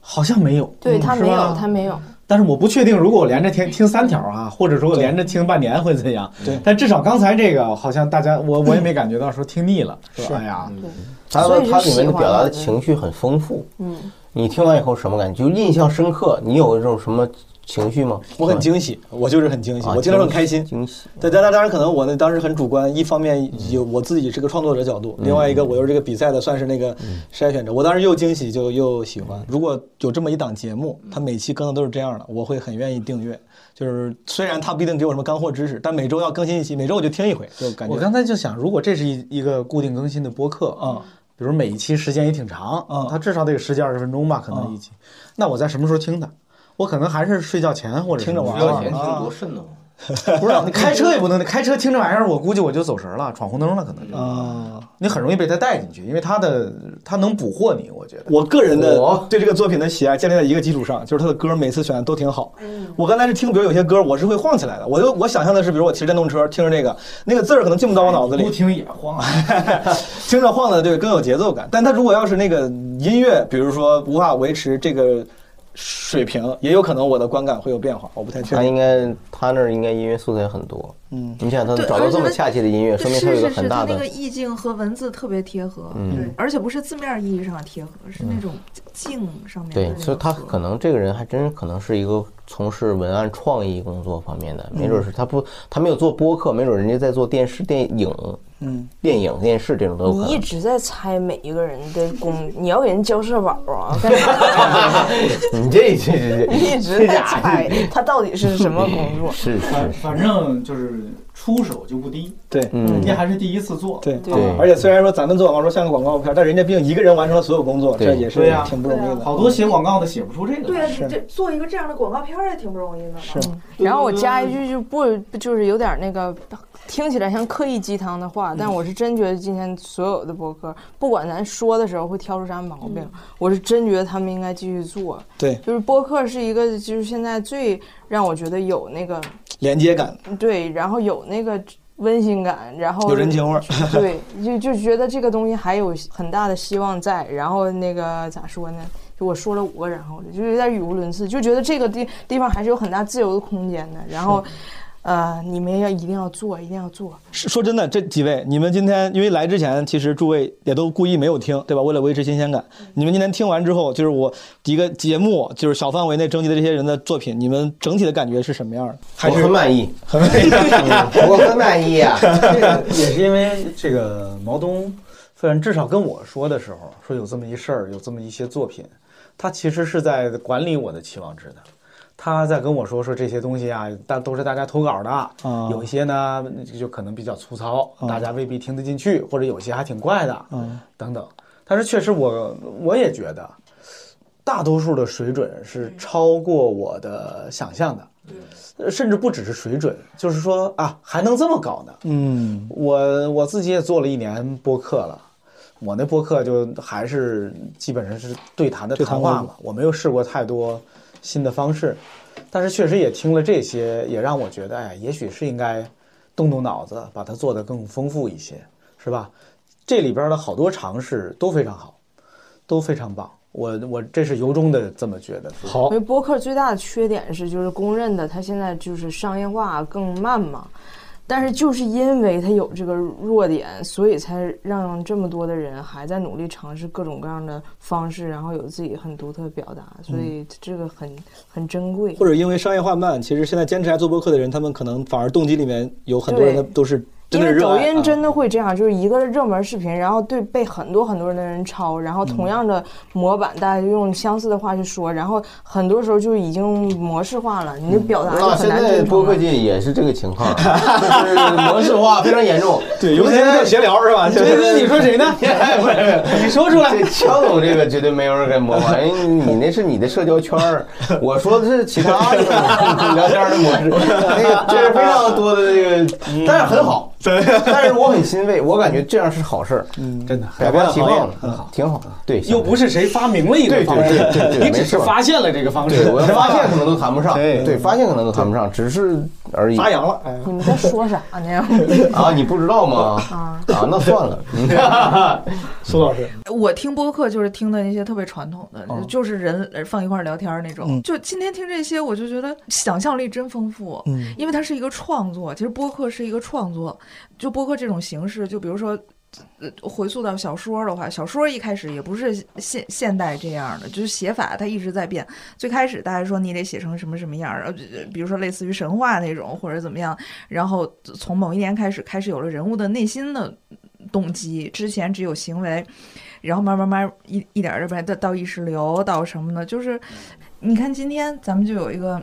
好像没有，对他没有，他没有。但是我不确定，如果我连着听听三条啊，或者说我连着听半年会怎样？对但至少刚才这个好像大家我我也没感觉到说听腻了，是吧？哎呀，它所以是它里面的表达的的情绪很丰富。嗯，你听完以后什么感觉？就印象深刻。你有这种什么情绪吗？我很惊喜，我就是很惊喜，啊我听着很开心。惊喜。对，当然当然可能我那当时很主观，一方面有我自己是个创作者角度，另外一个我又是这个比赛的算是那个筛选者，我当时又惊喜就又喜欢。如果有这么一档节目，它每期更的都是这样的，我会很愿意订阅。就是虽然它不一定给我什么干货知识，但每周要更新一期，每周我就听一回，就感觉我刚才就想，如果这是一一个固定更新的播客啊，比如每一期时间也挺长嗯，它至少得有十几二十分钟吧，可能一期。那我在什么时候听的？我可能还是睡觉前或者听着玩儿睡觉前听多瘆得慌。不是，你开车也不能，开车听这玩意儿，我估计我就走神儿了，闯红灯了，可能就啊，你很容易被他带进去，因为他的他能捕获你，我觉得。我个人的对这个作品的喜爱建立在一个基础上，就是他的歌每次选的都挺好。我刚才是听，比如有些歌我是会晃起来的，我就我想象的是，比如我骑着电动车听着那个，那个字儿可能进不到我脑子里，不听也晃，听着晃的对更有节奏感。但他如果要是那个音乐，比如说无法维持这个水平，也有可能我的观感会有变化，我不太确定。他应该，他那儿应该音乐素材很多。嗯，你想他对找到这么恰切的音乐，说明他有一个是是是，很大的它那个意境和文字特别贴合，嗯对，而且不是字面意义上的贴合，是那种静上面的对，所以他可能这个人还真可能是一个从事文案创意工作方面的，没准是他不，他没有做播客，没准人家在做电视、电影、嗯，电影、电视这种都。你一直在猜每一个人的工，你要给人交社保啊？你这这 你一直在猜他到底是什么工作？是是反正就是出手就不低，对，嗯人家还是第一次做，对对而且虽然说咱们做广告说像个广告片，但人家毕竟一个人完成了所有工作，这也是对呀挺不容易的。好多写广告的写不出这个。对这做一个这样的广告片也挺不容易的嘛。是然后我加一句就不就是有点那个听起来像刻意鸡汤的话，但我是真觉得今天所有的播客，不管咱说的时候会挑出啥毛病，我是真觉得他们应该继续做。对，就是播客是一个就是现在最让我觉得有那个连接感，对，然后有那个温馨感，然后有人情味儿。对，就就觉得这个东西还有很大的希望在。然后那个咋说呢？就我说了五个然后，就有点语无伦次，就觉得这个地地方还是有很大自由的空间的。然后，呃，你们要一定要做，一定要做。是说真的，这几位，你们今天因为来之前，其实诸位也都故意没有听，对吧？为了维持新鲜感，你们今天听完之后，就是我一个节目，就是小范围内征集的这些人的作品，你们整体的感觉是什么样的？还我是很满意，很满意。我很满意啊！这个也是因为这个毛东，虽然至少跟我说的时候说有这么一事儿，有这么一些作品，他其实是在管理我的期望值的。他在跟我说说这些东西啊，大都是大家投稿的，有一些呢就可能比较粗糙，大家未必听得进去，或者有些还挺怪的，嗯等等。但是确实我我也觉得，大多数的水准是超过我的想象的。呃甚至不只是水准，就是说啊，还能这么搞呢。嗯，我我自己也做了一年播客了，我那播客就还是基本上是对谈的谈话嘛，我没有试过太多新的方式，但是确实也听了这些，也让我觉得，哎，也许是应该动动脑子，把它做得更丰富一些，是吧？这里边的好多尝试都非常好，都非常棒。我我这是由衷的这么觉得。好因为播客最大的缺点是，就是公认的，它现在就是商业化更慢嘛。但是就是因为他有这个弱点，所以才让这么多的人还在努力尝试各种各样的方式，然后有自己很独特的表达，所以这个很很珍贵。或者因为商业化慢，其实现在坚持来做播客的人，他们可能反而动机里面有很多人的都是因为抖音真的会这样，就是一个热门视频，然后对被很多很多人的人抄，然后同样的模板，大家就用相似的话去说，然后很多时候就已经模式化了，你的表达就那现很难在播客。界也是这个情况，就是模式化非常严重。对，尤其是闲聊是吧？这个你说谁呢？不是，你说出来。这枪总这个绝对没有人敢模仿，因为你那是你的社交圈儿，我说的是其他的聊天的模式，那个这是非常多的这个，但是很好。但是我很欣慰，我感觉这样是好事儿，嗯，真的百花齐放，很好，挺好。对，又不是谁发明了一个方式，对对对对，你只是发现了这个方式。对，我发现可能都谈不上，对，发现可能都谈不上，只是而已。发扬了，你们在说啥呢？啊，你不知道吗？啊，那算了。苏老师，我听播客就是听的那些特别传统的，哦就是人放一块儿聊天儿那种。嗯就今天听这些，我就觉得想象力真丰富，嗯因为它是一个创作。其实播客是一个创作，就播客这种形式，就比如说。呃，回溯到小说的话，小说一开始也不是现现代这样的，就是写法它一直在变。最开始大家说你得写成什么什么样儿，呃，比如说类似于神话那种或者怎么样，然后从某一年开始，开始有了人物的内心的动机，之前只有行为，然后慢慢慢一一点儿点儿到到意识流，到什么呢？就是你看今天咱们就有一个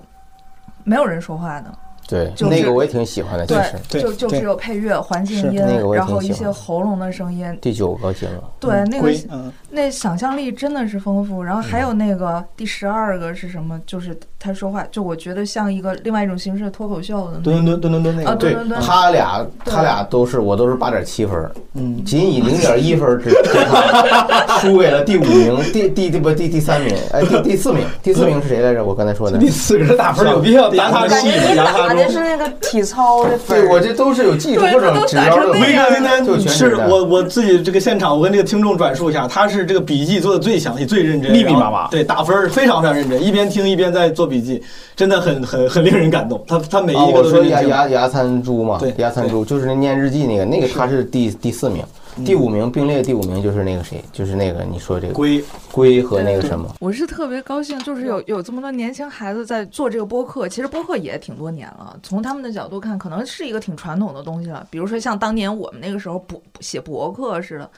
没有人说话的。对，就是那个我也挺喜欢的，其实对，就就只有配乐、环境音，那个然后一些。喉咙的声音。第九个节目，对，那个嗯那想象力真的是丰富。然后还有那个第十二个是什么？就是他说话，就我觉得像一个另外一种形式的脱口秀的。蹲蹲蹲蹲蹲那啊，个，对对对，他俩他俩都是我都是八点七分，嗯，仅以零点一分之差输给了第五名，第第第不第第三名，哎第第四名，第四名是谁来着？我刚才说的第四个是打分有必要打他感觉你打的是那个体操的。对我这都是有技术或者指标的，威哥今天就全是我我自己这个现场，我跟这个听众转述一下，他是这个笔记做的最详细、最认真，密密麻麻。对，打分儿非常非常认真，一边听一边在做笔记，真的很很很令人感动。他他每啊，一个都说牙牙牙餐猪嘛，对牙餐猪就是那念日记那个，那个他是第第四名，第五名并列第五名就是那个谁，就是那个你说这个龟龟和那个什么，我是特别高兴，就是有有这么多年轻孩子在做这个播客。其实播客也挺多年了，从他们的角度看，可能是一个挺传统的东西了。比如说像当年我们那个时候播写博客似的，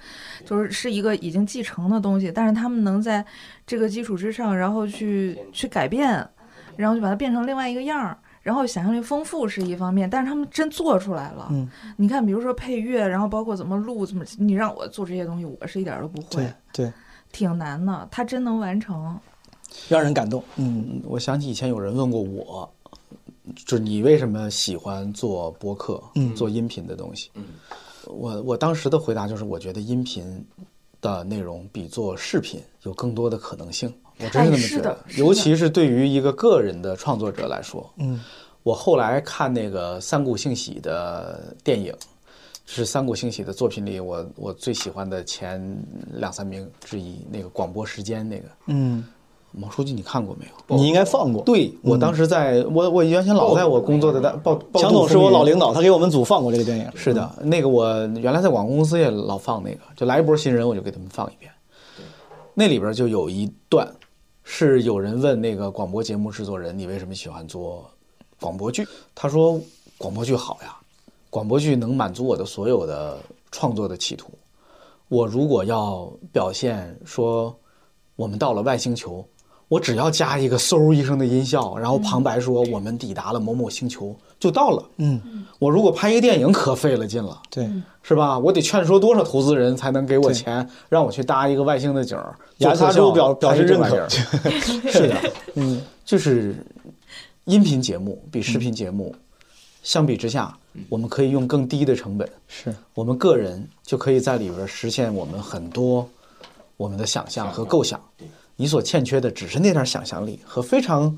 就是是一个已经继承的东西，但是他们能在这个基础之上，然后去去改变，然后就把它变成另外一个样儿。然后想象力丰富是一方面，但是他们真做出来了。嗯，你看，比如说配乐，然后包括怎么录，怎么你让我做这些东西，我是一点儿都不会对，对，挺难的。他真能完成。让人感动。嗯，我想起以前有人问过我，就是你为什么喜欢做播客，嗯做音频的东西？我我当时的回答就是，我觉得音频的内容比做视频有更多的可能性。我真是那么觉得，尤其是对于一个个人的创作者来说。嗯，我后来看那个三谷幸喜的电影，是三谷幸喜的作品里我我最喜欢的前两三名之一，那个广播时间那个。嗯，毛书记，你看过没有？你应该放过。对我当时在我我原先老在我工作的报强总是我老领导，他给我们组放过这个电影。是的，那个我原来在广告公司也老放那个，就来一波新人我就给他们放一遍。那里边就有一段，是有人问那个广播节目制作人，你为什么喜欢做广播剧？他说广播剧好呀，广播剧能满足我的所有的创作的企图。我如果要表现说我们到了外星球，我只要加一个嗖一声的音效，然后旁白说我们抵达了某某星球，就到了。嗯，我如果拍一个电影可费了劲了，对，是吧？我得劝说多少投资人才能给我钱，让我去搭一个外星的景儿？牙做特效？擦猪表表示认可 是的，嗯，就是音频节目比视频节目相比之下，我们可以用更低的成本，是。我们个人就可以在里边实现我们很多我们的想象和构想。你所欠缺的只是那点想象力和非常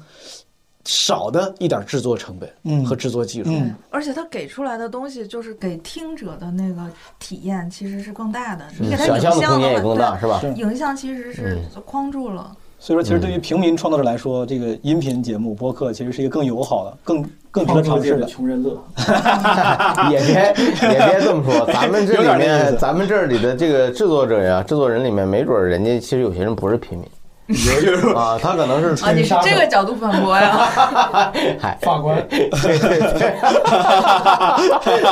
少的一点制作成本嗯和制作技术。嗯而且他给出来的东西，就是给听者的那个体验其实是更大的。嗯你给他影想象的像空间也更大是吧影像其实是框住了。所以说，其实对于平民创作者来说，这个音频节目、播客其实是一个更友好的、更更值得尝试的。穷人乐，也别也别这么说，咱们这里面，咱们这里的这个制作者呀、制作人里面，没准人家其实有些人不是平民，啊，他可能是啊，你是这个角度反驳呀？嗨，法官，对对对，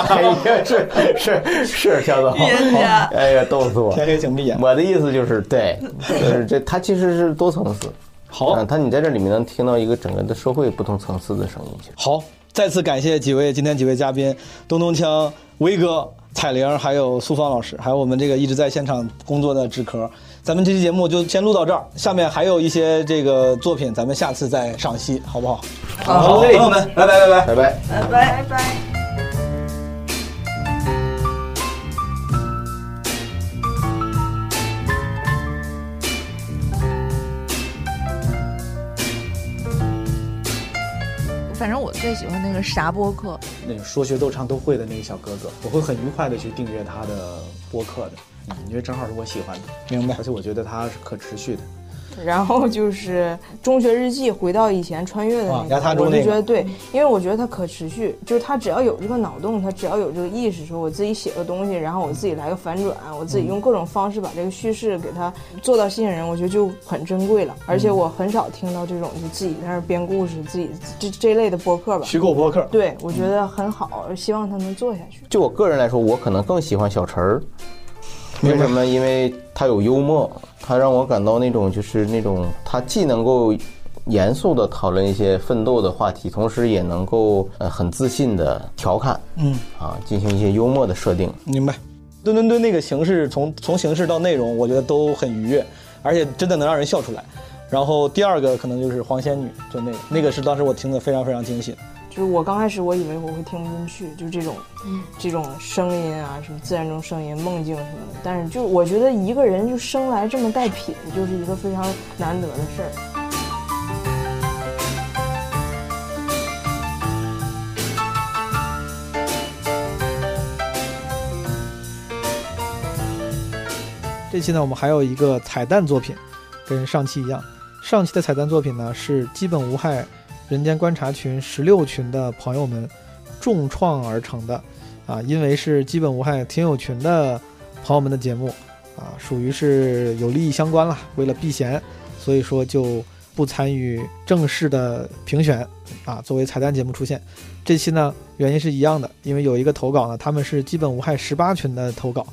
哎呀，是是是，肖总，哎呀，逗死我！天黑请闭眼。我的意思就是，对，就是这，它其实是多层次。好嗯，它你在这里面能听到一个整个的社会不同层次的声音。好，再次感谢几位今天几位嘉宾，东东锵、威哥、彩玲，还有苏芳老师，还有我们这个一直在现场工作的纸壳。咱们这期节目就先录到这儿，下面还有一些这个作品，咱们下次再赏析，好不好？好朋友们，拜拜拜拜拜拜。拜拜拜拜。反正我最喜欢那个啥播客，那个说学逗唱都会的那个小哥哥，我会很愉快的去订阅他的播客的，嗯，因为正好是我喜欢的，明白。而且我觉得它是可持续的。然后就是《中学日记》，回到以前穿越的啊那个，我就觉得对，因为我觉得它可持续，就是他只要有这个脑洞，他只要有这个意识，说我自己写个东西，然后我自己来个反转，我自己用各种方式把这个叙事给它做到吸引人，我觉得就很珍贵了。而且我很少听到这种就自己在那儿编故事，自己这这类的播客吧，虚构播客，对我觉得很好，希望他能做下去。就我个人来说，我可能更喜欢小陈儿。为什么？因为他有幽默，他让我感到那种就是那种他既能够严肃的讨论一些奋斗的话题，同时也能够呃很自信的调侃，嗯啊，进行一些幽默的设定。明白。蹲蹲蹲那个形式，从从形式到内容，我觉得都很愉悦，而且真的能让人笑出来。然后第二个可能就是黄仙女，就那个那个是当时我听的非常非常惊喜的。就是我刚开始我以为我会听不进去，就这种，这种声音啊，什么自然中声音、梦境什么的。但是就我觉得一个人就生来这么带品，就是一个非常难得的事儿。这期呢，我们还有一个彩蛋作品，跟上期一样。上期的彩蛋作品呢是基本无害人间观察群十六群的朋友们重创而成的，啊，因为是基本无害听友群的朋友们的节目，啊，属于是有利益相关了。为了避嫌，所以说就不参与正式的评选，啊，作为彩蛋节目出现。这期呢原因是一样的，因为有一个投稿呢，他们是基本无害十八群的投稿。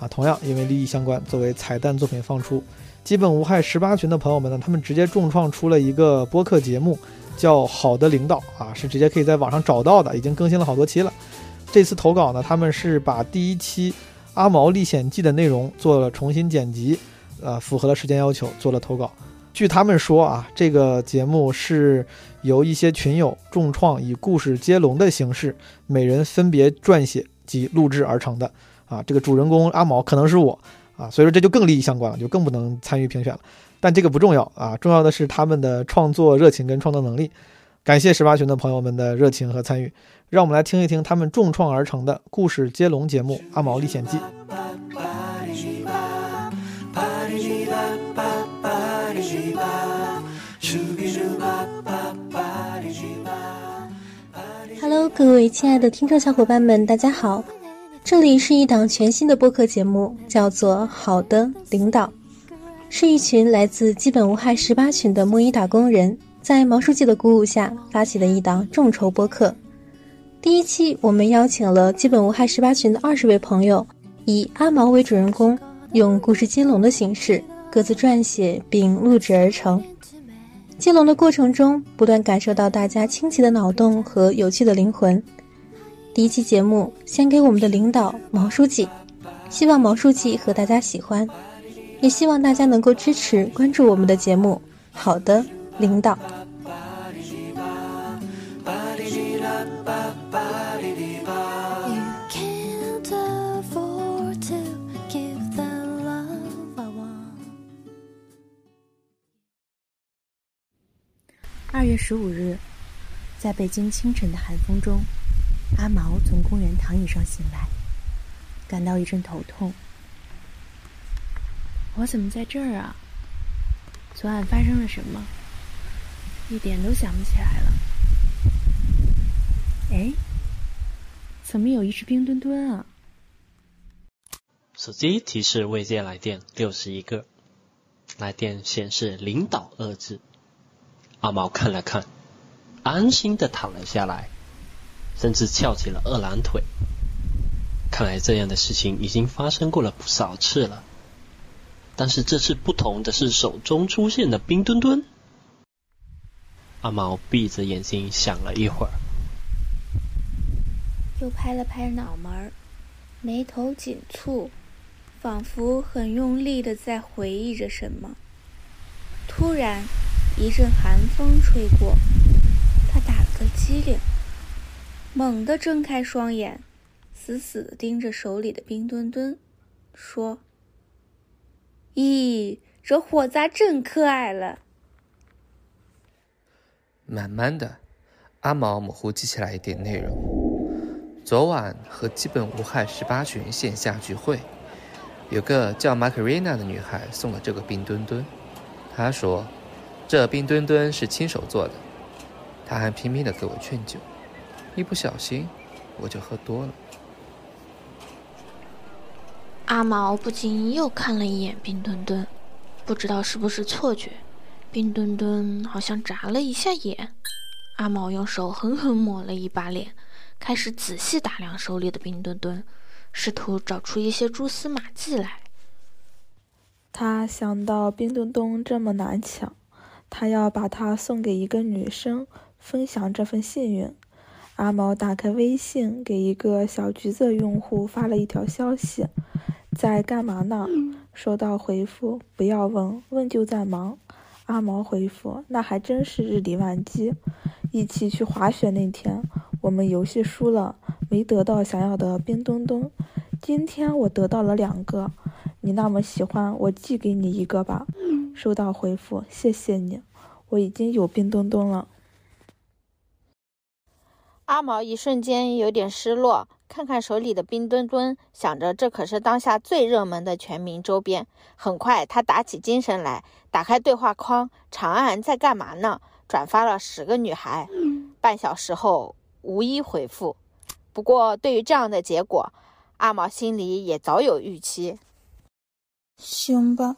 啊，同样因为利益相关，作为彩蛋作品放出。基本无害十八群的朋友们呢，他们直接重创出了一个播客节目，叫《好的领导》啊，是直接可以在网上找到的，已经更新了好多期了。这次投稿呢，他们是把第一期《阿毛历险记》的内容做了重新剪辑，呃，符合了时间要求，做了投稿。据他们说啊，这个节目是由一些群友重创，以故事接龙的形式，每人分别撰写及录制而成的。啊，这个主人公阿毛可能是我啊，所以说这就更利益相关了，就更不能参与评选了。但这个不重要啊，重要的是他们的创作热情跟创作能力。感谢十八群的朋友们的热情和参与，让我们来听一听他们重创而成的故事接龙节目《阿毛历险记》。Hello，各位亲爱的听众小伙伴们，大家好。这里是一档全新的播客节目，叫做《好的领导》，是一群来自基本无害十八群的摸鱼打工人，在毛书记的鼓舞下发起的一档众筹播客。第一期，我们邀请了基本无害十八群的二十位朋友，以阿毛为主人公，用故事接龙的形式，各自撰写并录制而成。接龙的过程中，不断感受到大家清奇的脑洞和有趣的灵魂。第一期节目献给我们的领导毛书记，希望毛书记和大家喜欢，也希望大家能够支持关注我们的节目。好的，领导。二月十五日，在北京清晨的寒风中。阿毛从公园躺椅上醒来，感到一阵头痛。我怎么在这儿啊？昨晚发生了什么？一点都想不起来了。哎，怎么有一只冰墩墩啊？手机提示未接来电六十一个。来电显示“领导”二字。阿毛看了看，安心的躺了下来，甚至翘起了二郎腿。看来这样的事情已经发生过了不少次了。但是这次不同的是，手中出现的冰墩墩。阿毛闭着眼睛想了一会儿，又拍了拍脑门儿，眉头紧蹙，仿佛很用力的在回忆着什么。突然，一阵寒风吹过，他打了个激灵，猛地睁开双眼，死死的盯着手里的冰墩墩，说：“咦，这货咋真可爱了？”慢慢的，阿毛模糊记起来一点内容。昨晚和基本无害十八群线下聚会，有个叫玛卡瑞娜的女孩送了这个冰墩墩。她说，这冰墩墩是亲手做的。她还拼命的给我劝酒，一不小心我就喝多了。阿毛不禁又看了一眼冰墩墩，不知道是不是错觉。冰墩墩好像眨了一下眼，阿毛用手狠狠抹了一把脸，开始仔细打量手里的冰墩墩，试图找出一些蛛丝马迹来。他想到冰墩墩这么难抢，他要把它送给一个女生，分享这份幸运。阿毛打开微信，给一个小橘子用户发了一条消息：“在干嘛呢？”收到回复：“不要问，问就在忙。”阿毛回复：“那还真是日理万机。一起去滑雪那天，我们游戏输了，没得到想要的冰墩墩。今天我得到了两个，你那么喜欢，我寄给你一个吧。”收到回复：“谢谢你，我已经有冰墩墩了。”阿毛一瞬间有点失落，看看手里的冰墩墩，想着这可是当下最热门的全民周边。很快，他打起精神来，打开对话框，长按在干嘛呢？转发了十个女孩。半小时后，无一回复。不过，对于这样的结果，阿毛心里也早有预期。行吧，